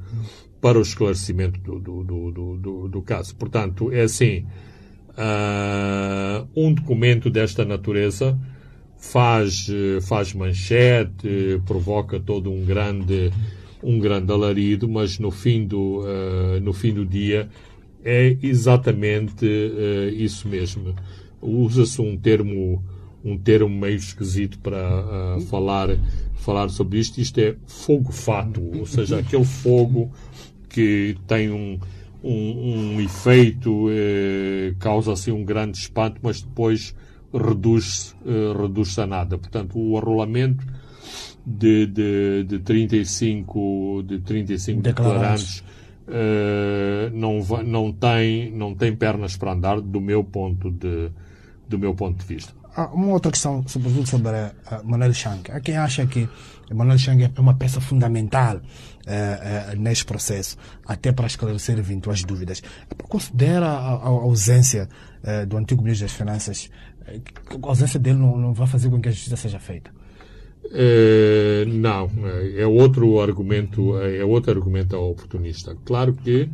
para o esclarecimento do, do, do, do, do caso. Portanto, é assim, uh, um documento desta natureza faz, faz manchete, provoca todo um grande, um grande alarido, mas no fim do, uh, no fim do dia é exatamente uh, isso mesmo. Usa-se um termo, um termo meio esquisito para uh, falar, falar sobre isto. Isto é fogo-fato, ou seja, aquele fogo que tem um, um, um efeito, uh, causa assim um grande espanto, mas depois reduz-se reduz a nada. Portanto, o arrolamento de, de, de 35, de 35 declarantes uh, não, não, tem, não tem pernas para andar do meu ponto de, do meu ponto de vista. Há uma outra questão, sobretudo sobre a Manuel Chang. Há quem acha que Manuel Chang é uma peça fundamental uh, neste processo, até para esclarecer eventuais dúvidas. Considera a, a ausência do antigo ministro das Finanças, a ausência dele não, não vai fazer com que a justiça seja feita? Uh, não, eh, é outro argumento, eh, é outro argumento oportunista. Claro que,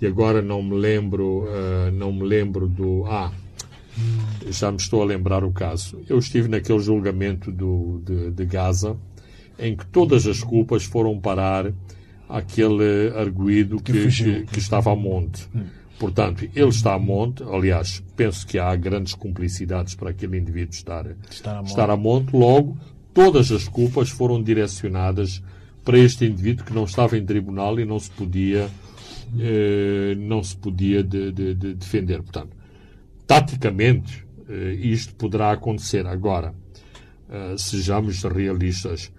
e agora não me lembro, uh, não me lembro do. Ah, já me estou a lembrar o caso. Eu estive naquele julgamento do, de, de Gaza em que todas as culpas foram parar aquele arguído que, que, que, estava a monte. Portanto, ele está a monte, aliás, penso que há grandes cumplicidades para aquele indivíduo estar, estar, a, monte. estar a monte, logo todas as culpas foram direcionadas para este indivíduo que não estava em tribunal e não se podia, eh, não se podia de, de, de defender. Portanto, taticamente, isto poderá acontecer. Agora, sejamos realistas.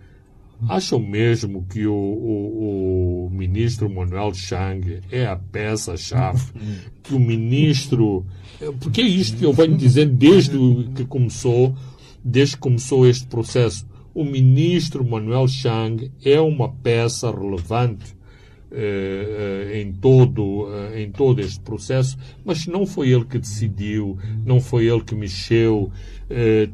Acham mesmo que o, o, o, ministro Manuel Chang é a peça-chave? Que o ministro. Porque é isto que eu venho dizendo desde que começou, desde que começou este processo. O ministro Manuel Chang é uma peça relevante eh, eh, em, todo, eh, em todo este processo, mas não foi ele que decidiu, não foi ele que mexeu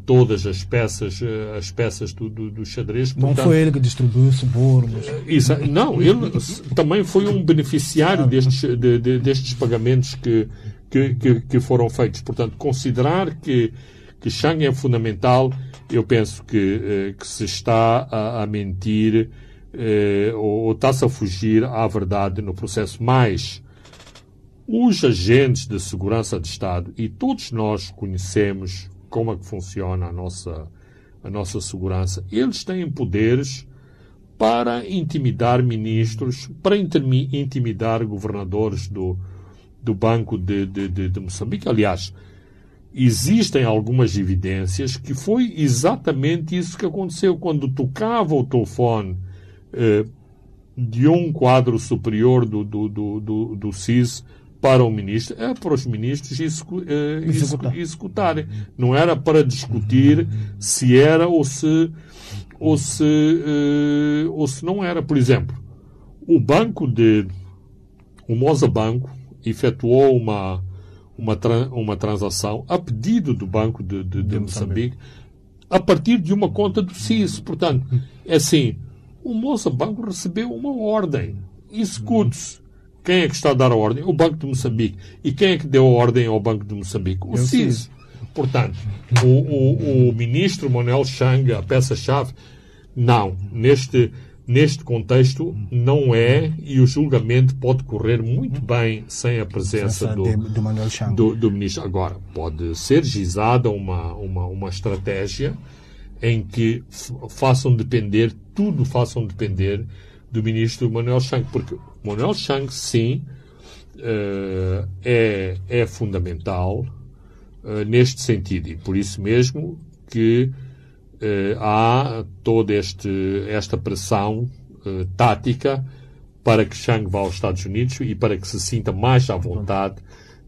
todas as peças, as peças do, do, do xadrez. Portanto, não foi ele que distribuiu subornos. Isso, não, ele também foi um beneficiário destes, de, de, destes pagamentos que, que, que, que, foram feitos. Portanto, considerar que, que Chang é fundamental, eu penso que, que se está a, a mentir eh, ou está-se a fugir à verdade no processo. Mas os agentes de segurança de Estado, e todos nós conhecemos como é que funciona a nossa, a nossa segurança, eles têm poderes para intimidar ministros, para intimidar governadores do, do Banco de, de, de, de Moçambique. Aliás, existem algumas evidências que foi exatamente isso que aconteceu quando tocava o telefone eh, de um quadro superior do, do, do, do, do CIS para o ministro, é para os ministros execu, eh, Executar. executarem. Não era para discutir se era ou se, ou se, eh, ou se não era. Por exemplo, o banco de. O Moza Banco efetuou uma, uma, uma transação a pedido do Banco de, de, de Moçambique a partir de uma conta do CIS. Portanto, é assim o Moçambique recebeu uma ordem. Execute-se. Quem é que está a dar a ordem? O Banco de Moçambique. E quem é que deu a ordem ao Banco de Moçambique? O CIS. Portanto, o, o, o, ministro Manuel Chang, a peça-chave, não. Neste, neste contexto, não é, e o julgamento pode correr muito bem sem a presença do, do, do, ministro. Agora, pode ser gizada uma, uma, uma estratégia em que façam depender, tudo façam depender do ministro Manuel Chang, porque Manuel Chang, sim, uh, é, é fundamental uh, neste sentido, e por isso mesmo que há toda este, esta pressão tática para que Chang vá aos Estados Unidos e para que se sinta mais à vontade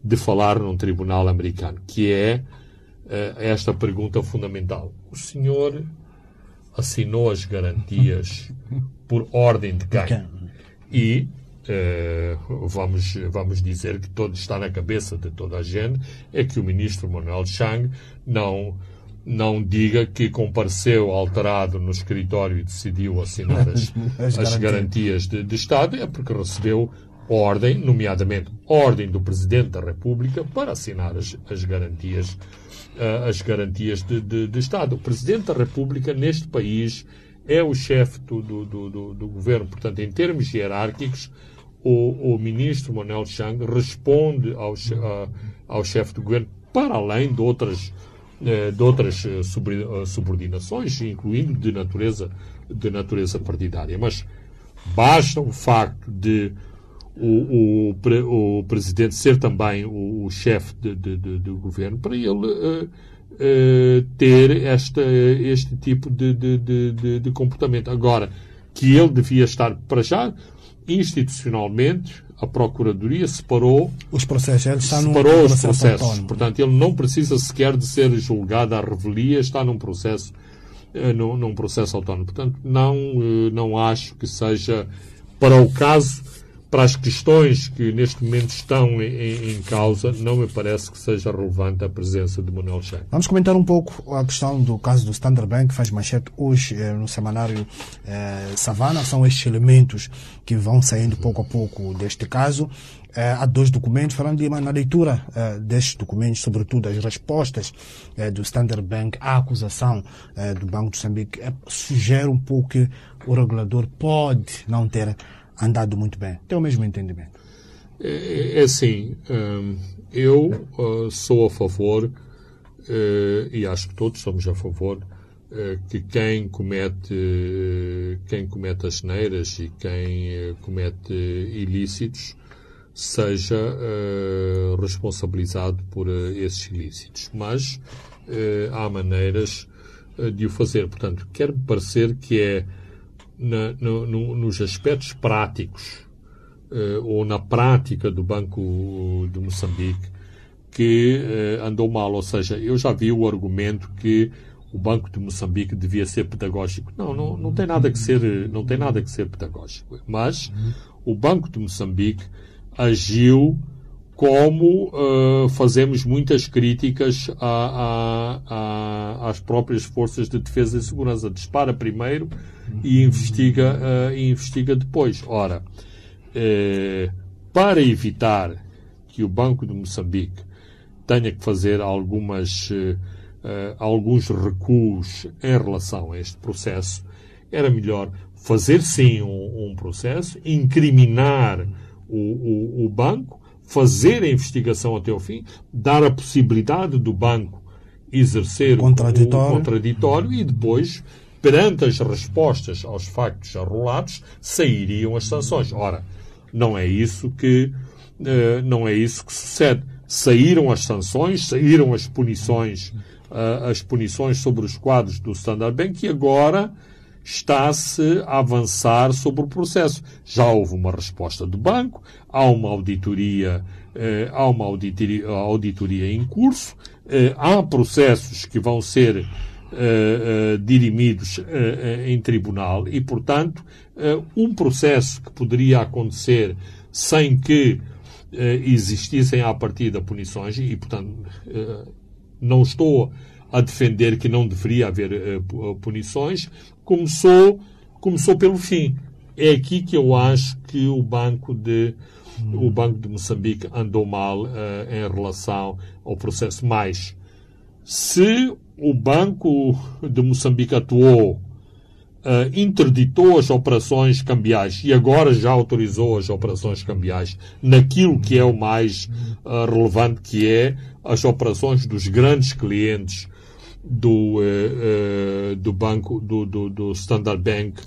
de falar num tribunal americano, que é esta pergunta fundamental. O senhor assinou as garantias por ordem de quem? E uh, vamos, vamos dizer que todo está na cabeça de toda a gente é que o ministro Manuel Chang não não diga que compareceu alterado no escritório e decidiu assinar as, as, as garantias de, de Estado, é porque recebeu ordem, nomeadamente ordem do Presidente da República, para assinar as, as garantias, uh, as garantias de, de, de, Estado. O Presidente da República, neste país, é o chefe do, do, do, do, governo. Portanto, em termos hierárquicos, o, o ministro Manuel Chang responde ao, uh, ao chefe do governo, para além de outras, de outras subordinações, incluindo de natureza, de natureza partidária. Mas basta o facto de o, o, o presidente ser também o, o chefe de, de, de, do governo para ele uh, uh, ter esta, este tipo de, de, de, comportamento. Agora, que ele devia estar para já institucionalmente, a Procuradoria separou os processos, ele está separou num os processos. Autónomo. Portanto, ele não precisa sequer de ser julgado à revelia, está num processo, uh, num, num processo autónomo. Portanto, não, não acho que seja para o caso para as questões que neste momento estão em, em, causa, não me parece que seja relevante a presença de Manuel Chang. Vamos comentar um pouco a questão do caso do Standard Bank, que faz manchete hoje eh, no semanário eh, Savana. São estes elementos que vão saindo pouco a pouco deste caso. Eh, há dois documentos, falando de, na leitura eh, destes documentos, sobretudo as respostas eh, do Standard Bank à acusação eh, do Banco de Moçambique, sugere um pouco que o regulador pode não ter andado muito bem. Tem o mesmo entendimento? É, é assim, hum, eu uh, sou a favor, uh, e acho que todos somos a favor, uh, que quem comete, quem comete asneiras e quem comete ilícitos seja responsabilizado por esses ilícitos. Mas há maneiras de o fazer. Portanto, quer-me parecer que é na, no, no, nos aspectos práticos ou na prática do Banco de Moçambique que andou mal. Ou seja, eu já vi o argumento que o Banco de Moçambique devia ser pedagógico. Não, não, não tem nada que ser, não tem nada que ser pedagógico. Mas o Banco de Moçambique agiu como uh, fazemos muitas críticas a, a, a, às próprias forças de defesa e segurança. Dispara primeiro e investiga, uh, e investiga depois. Ora, uh, para evitar que o Banco de Moçambique tenha que fazer algumas, alguns recuos em relação a este processo, era melhor fazer sim um, um processo, incriminar o, o, o banco, fazer a investigação até o fim, dar a possibilidade do banco exercer contraditório. o contraditório e depois, perante as respostas aos factos arrolados, sairiam as sanções. Ora, não é isso que uh, não é isso que sucede. Saíram as sanções, saíram as punições, uh, as punições sobre os quadros do Standard Bank e agora está-se a avançar sobre o processo. Já houve uma resposta do banco, há uma auditoria, eh, há uma auditoria, auditoria em curso, eh, há processos que vão ser eh, eh dirimidos eh, eh, em tribunal e, portanto, um processo que poderia acontecer sem que existissem à partida punições e, portanto, não estou a defender que não deveria haver punições, começou, começou pelo fim. É aqui que eu acho que o Banco de, o Banco de Moçambique andou mal uh, em relação ao processo. Mais, se o Banco de Moçambique atuou, uh, interditou as operações cambiais e agora já autorizou as operações cambiais naquilo que é o mais uh, relevante, que é as operações dos grandes clientes do, do banco, do, do, do Standard Bank,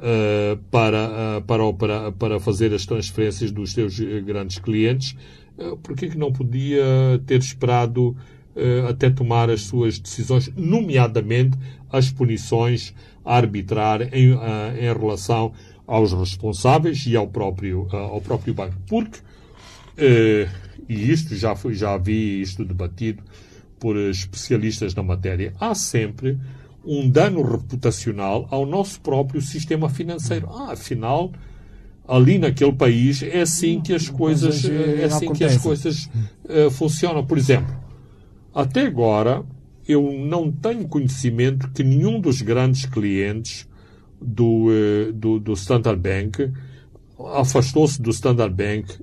uh, para, para, para, para fazer as transferências dos seus grandes clientes, uh, por que não podia ter esperado até tomar as suas decisões, nomeadamente as punições a arbitrar em, em relação aos responsáveis e ao próprio, ao próprio banco? Porque, e isto já, foi, já vi isto debatido, por especialistas na matéria, há sempre um dano reputacional ao nosso próprio sistema financeiro. Ah, afinal, ali naquele país é assim que as coisas, é assim que as coisas uh, funcionam. Por exemplo, até agora eu não tenho conhecimento que nenhum dos grandes clientes do, uh, do, do Standard Bank afastou-se do Standard Bank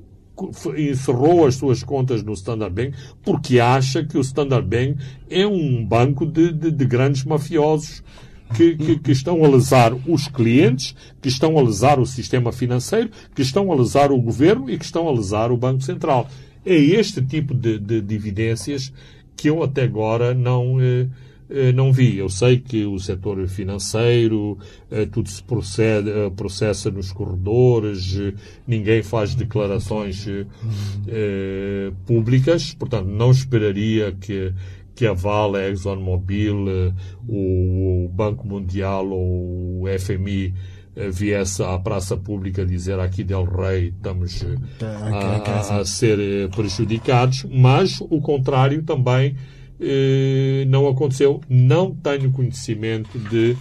encerrou as suas contas no Standard Bank porque acha que o Standard Bank é um banco de, de, de grandes mafiosos que, que, que, estão a lesar os clientes, que estão a lesar o sistema financeiro, que estão a lesar o governo e que estão a lesar o Banco Central. É este tipo de, de, de evidências que eu até agora não. Eh, não vi. Eu sei que o setor financeiro, eh, tudo se procede, eh, processa nos corredores, ninguém faz declarações públicas, portanto, não esperaria que, que a Vale, a ExxonMobil, o Banco Mundial ou o FMI viesse à praça pública dizer aqui Del Rey estamos a, a, a ser prejudicados, mas o contrário também eh, não aconteceu. Não tenho conhecimento de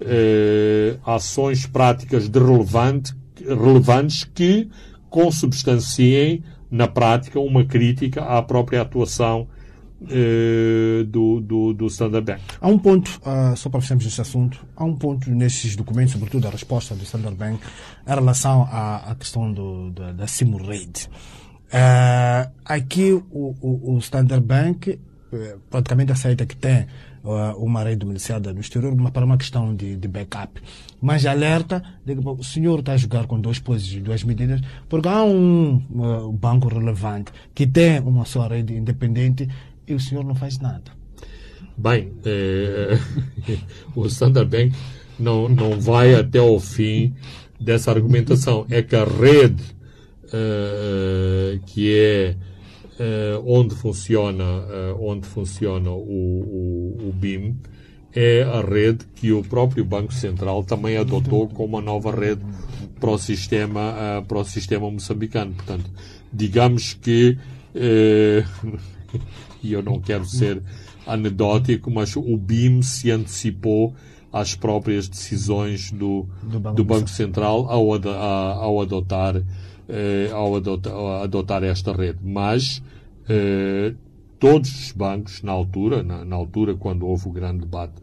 eh, ações práticas de relevante, relevantes que consubstanciem na prática uma crítica à própria atuação eh, do, do, do, Standard Bank. Há um ponto, uh, só para fecharmos este assunto, há um ponto nesses documentos, sobretudo a resposta do Standard Bank, em relação à, à questão do, da, da Simo Rate. Uh, aqui o, o, o Standard Bank praticamente aceita que tem uma rede miliciada no exterior uma, para uma questão de, de backup. Mas alerta que o senhor está a jogar com dois poses, duas medidas, porque há um uh, banco relevante que tem uma sua rede independente e o senhor não faz nada. Bem, é, o Standard Bank não, não vai até o fim dessa argumentação. É que a rede uh, que é onde funciona, onde funciona o, o, o, BIM, é a rede que o próprio Banco Central também adotou como uma nova rede para o sistema, para o sistema moçambicano. Portanto, digamos que, e eu não quero ser anedótico, mas o BIM se antecipou às próprias decisões do, do Banco, do Banco Central ao, ao adotar eh, ao adotar, ao adotar, esta rede. Mas eh, todos os bancos, na altura, na, na, altura quando houve o grande debate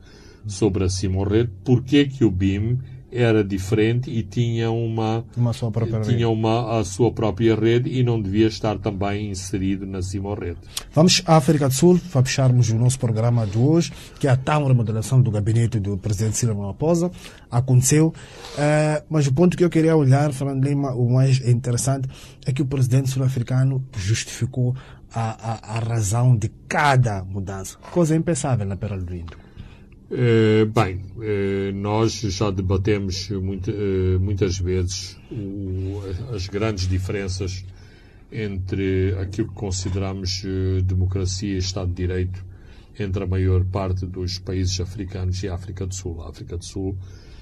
sobre a Simon Rede, porquê que o BIM era diferente e tinha uma, uma sua própria tinha rede. uma a sua própria rede e não devia estar também inserido na Simon Rede. Vamos à África do Sul para fecharmos o nosso programa de hoje, que é a tal remodelação do gabinete do presidente Ciro Ramaphosa. Aconteceu, uh, mas o ponto que eu queria olhar, Fernando Lima, o mais interessante é que o presidente sul-africano justificou a, a, a razão de cada mudança. Coisa impensável na Pera do Índio. Uh, bem, uh, nós já debatemos uh, muitas vezes as grandes diferenças entre aquilo que consideramos democracia e Estado de Direito entre a maior parte dos países africanos e a África do Sul. A África do Sul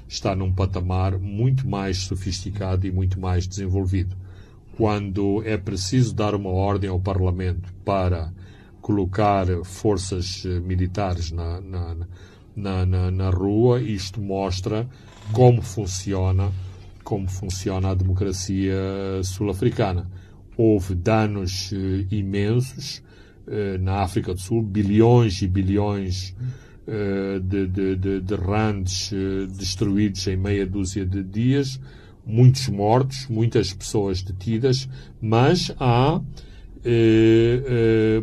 está num patamar muito mais sofisticado e muito mais desenvolvido. Quando é preciso dar uma ordem ao Parlamento para colocar forças militares na, na, na, na rua. Isto mostra como funciona como funciona a democracia sul-africana. Houve danos uh, imensos uh, na África do Sul, bilhões e bilhões uh, de, de, de, de, rands destruídos em meia dúzia de dias, muitos mortos, muitas pessoas detidas, mas há,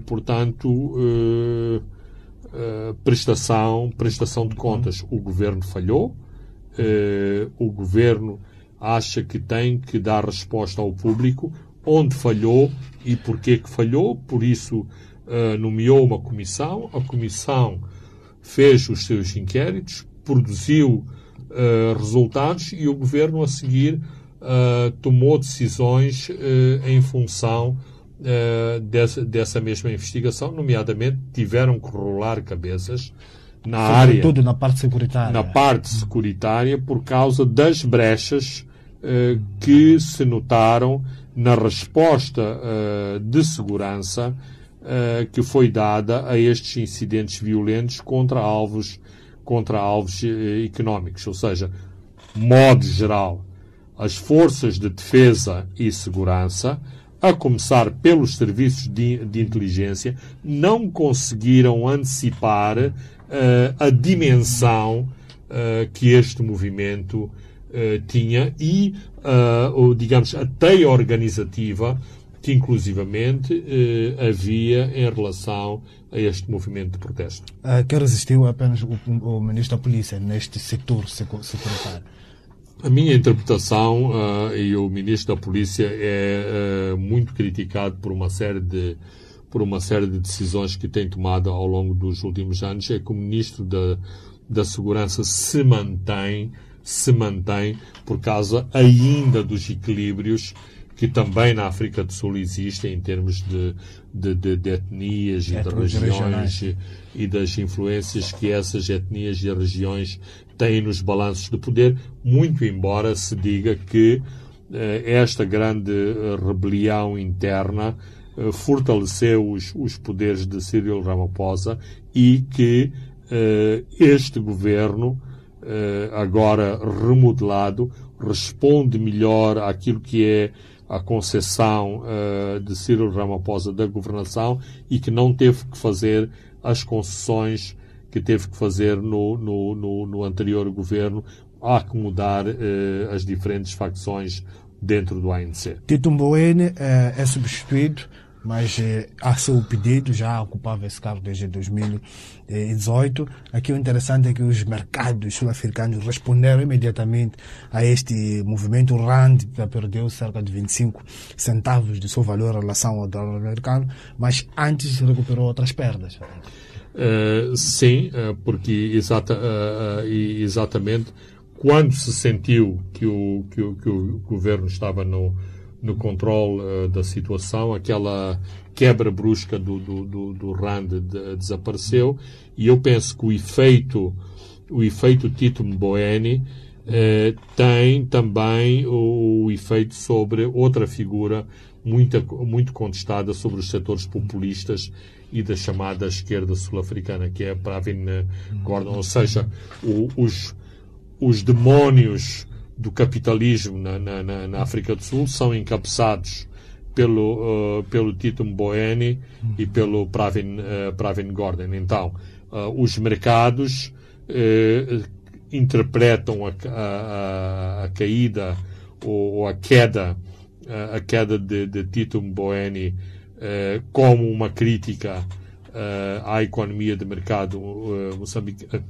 portanto, eh, prestação, prestação de contas. O governo falhou, uh, o governo acha que tem que dar resposta ao público onde falhou e porquê que falhou, por isso uh, nomeou uma comissão, a comissão fez os seus inquéritos, produziu resultados e o governo a seguir tomou decisões em função uh, dessa, dessa mesma investigação, nomeadamente tiveram que rolar cabeças na área. Sobretudo na parte securitária. Na parte securitária, por causa das brechas uh, que se notaram na resposta uh, de segurança que foi dada a estes incidentes violentos contra alvos, contra alvos económicos. Ou seja, modo geral, as forças de defesa e segurança a começar pelos serviços de, de inteligência, não conseguiram antecipar uh, a dimensão uh, que este movimento uh, tinha e, ou, digamos, a teia organizativa que inclusivamente havia em relação a este movimento de protesto. que resistiu apenas o, o Ministro da Polícia neste setor securitário? A minha interpretação, uh, e o Ministro da Polícia é uh, muito criticado por uma série de por uma série de decisões que tem tomado ao longo dos últimos anos, é que o Ministro da, da Segurança se mantém, se mantém por causa ainda dos equilíbrios que também na África do Sul existem em termos de, de, de, de etnias e de regiões e, e das influências que essas etnias e regiões têm nos balanços de poder, muito embora se diga que eh, esta grande eh, rebelião interna eh, fortaleceu os, os poderes de Cyril Ramaphosa e que este governo, agora remodelado, responde melhor àquilo que é a concessão de Cyril Ramaphosa da governação e que não teve que fazer as concessões que teve que fazer no, no, no, no anterior governo a acomodar uh, as diferentes facções dentro do ANC. Tito Mboweni uh, é substituído, mas uh, a seu pedido já ocupava esse cargo desde 2018. Aqui o interessante é que os mercados sul-africanos responderam imediatamente a este movimento. O RAND perdeu cerca de 25 centavos de seu valor em relação ao dólar americano, mas antes recuperou outras perdas. Uh, sim, uh, porque exata, uh, exatamente quando se sentiu que o, que o, que o governo estava no, no controle da situação, aquela quebra brusca do, do, do, do RAND de, desapareceu e eu penso que o efeito, o efeito Tito Mboweni uh, tem também o, o, efeito sobre outra figura muito, muito contestada sobre os setores populistas e da chamada esquerda sul-africana, que é Pravin Gordon, ou seja, o, os, os demónios do capitalismo na, na, na, África do Sul são encabeçados pelo, uh, pelo Tito Mboweni e pelo Pravin, uh, Pravin Gordon. Então, uh, os mercados interpretam a, a, a, caída ou, ou, a queda a queda de, de Tito Mboweni como uma crítica à economia de mercado moçambicana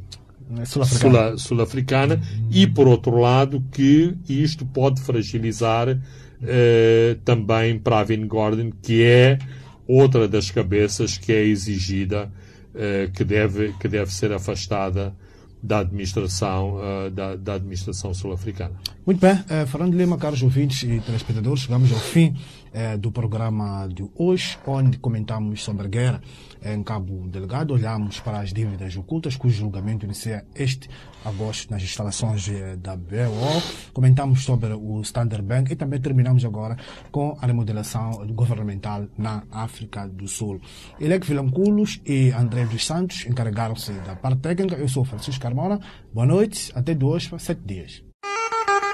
né, sul-africana. Sul e, por outro lado, que isto pode fragilizar eh, também Pravin Gordon, que é outra das cabeças que é exigida, eh, que, deve, que deve ser afastada da administração, uh, da, da, administração sul-africana. Muito bem, uh, Fernando Lima, caros ouvintes e telespectadores, chegamos ao fim uh, do programa de hoje, onde comentamos sobre a guerra em Cabo Delgado, olhamos para as dívidas ocultas, cujo julgamento inicia este agosto nas instalações da BO, comentamos sobre o Standard Bank e também terminamos agora com a remodelação governamental na África do Sul. Elec Vilanculos e André dos Santos encarregaram-se da parte técnica. Eu sou Francisco Carmona. Boa noite, até dois para sete dias.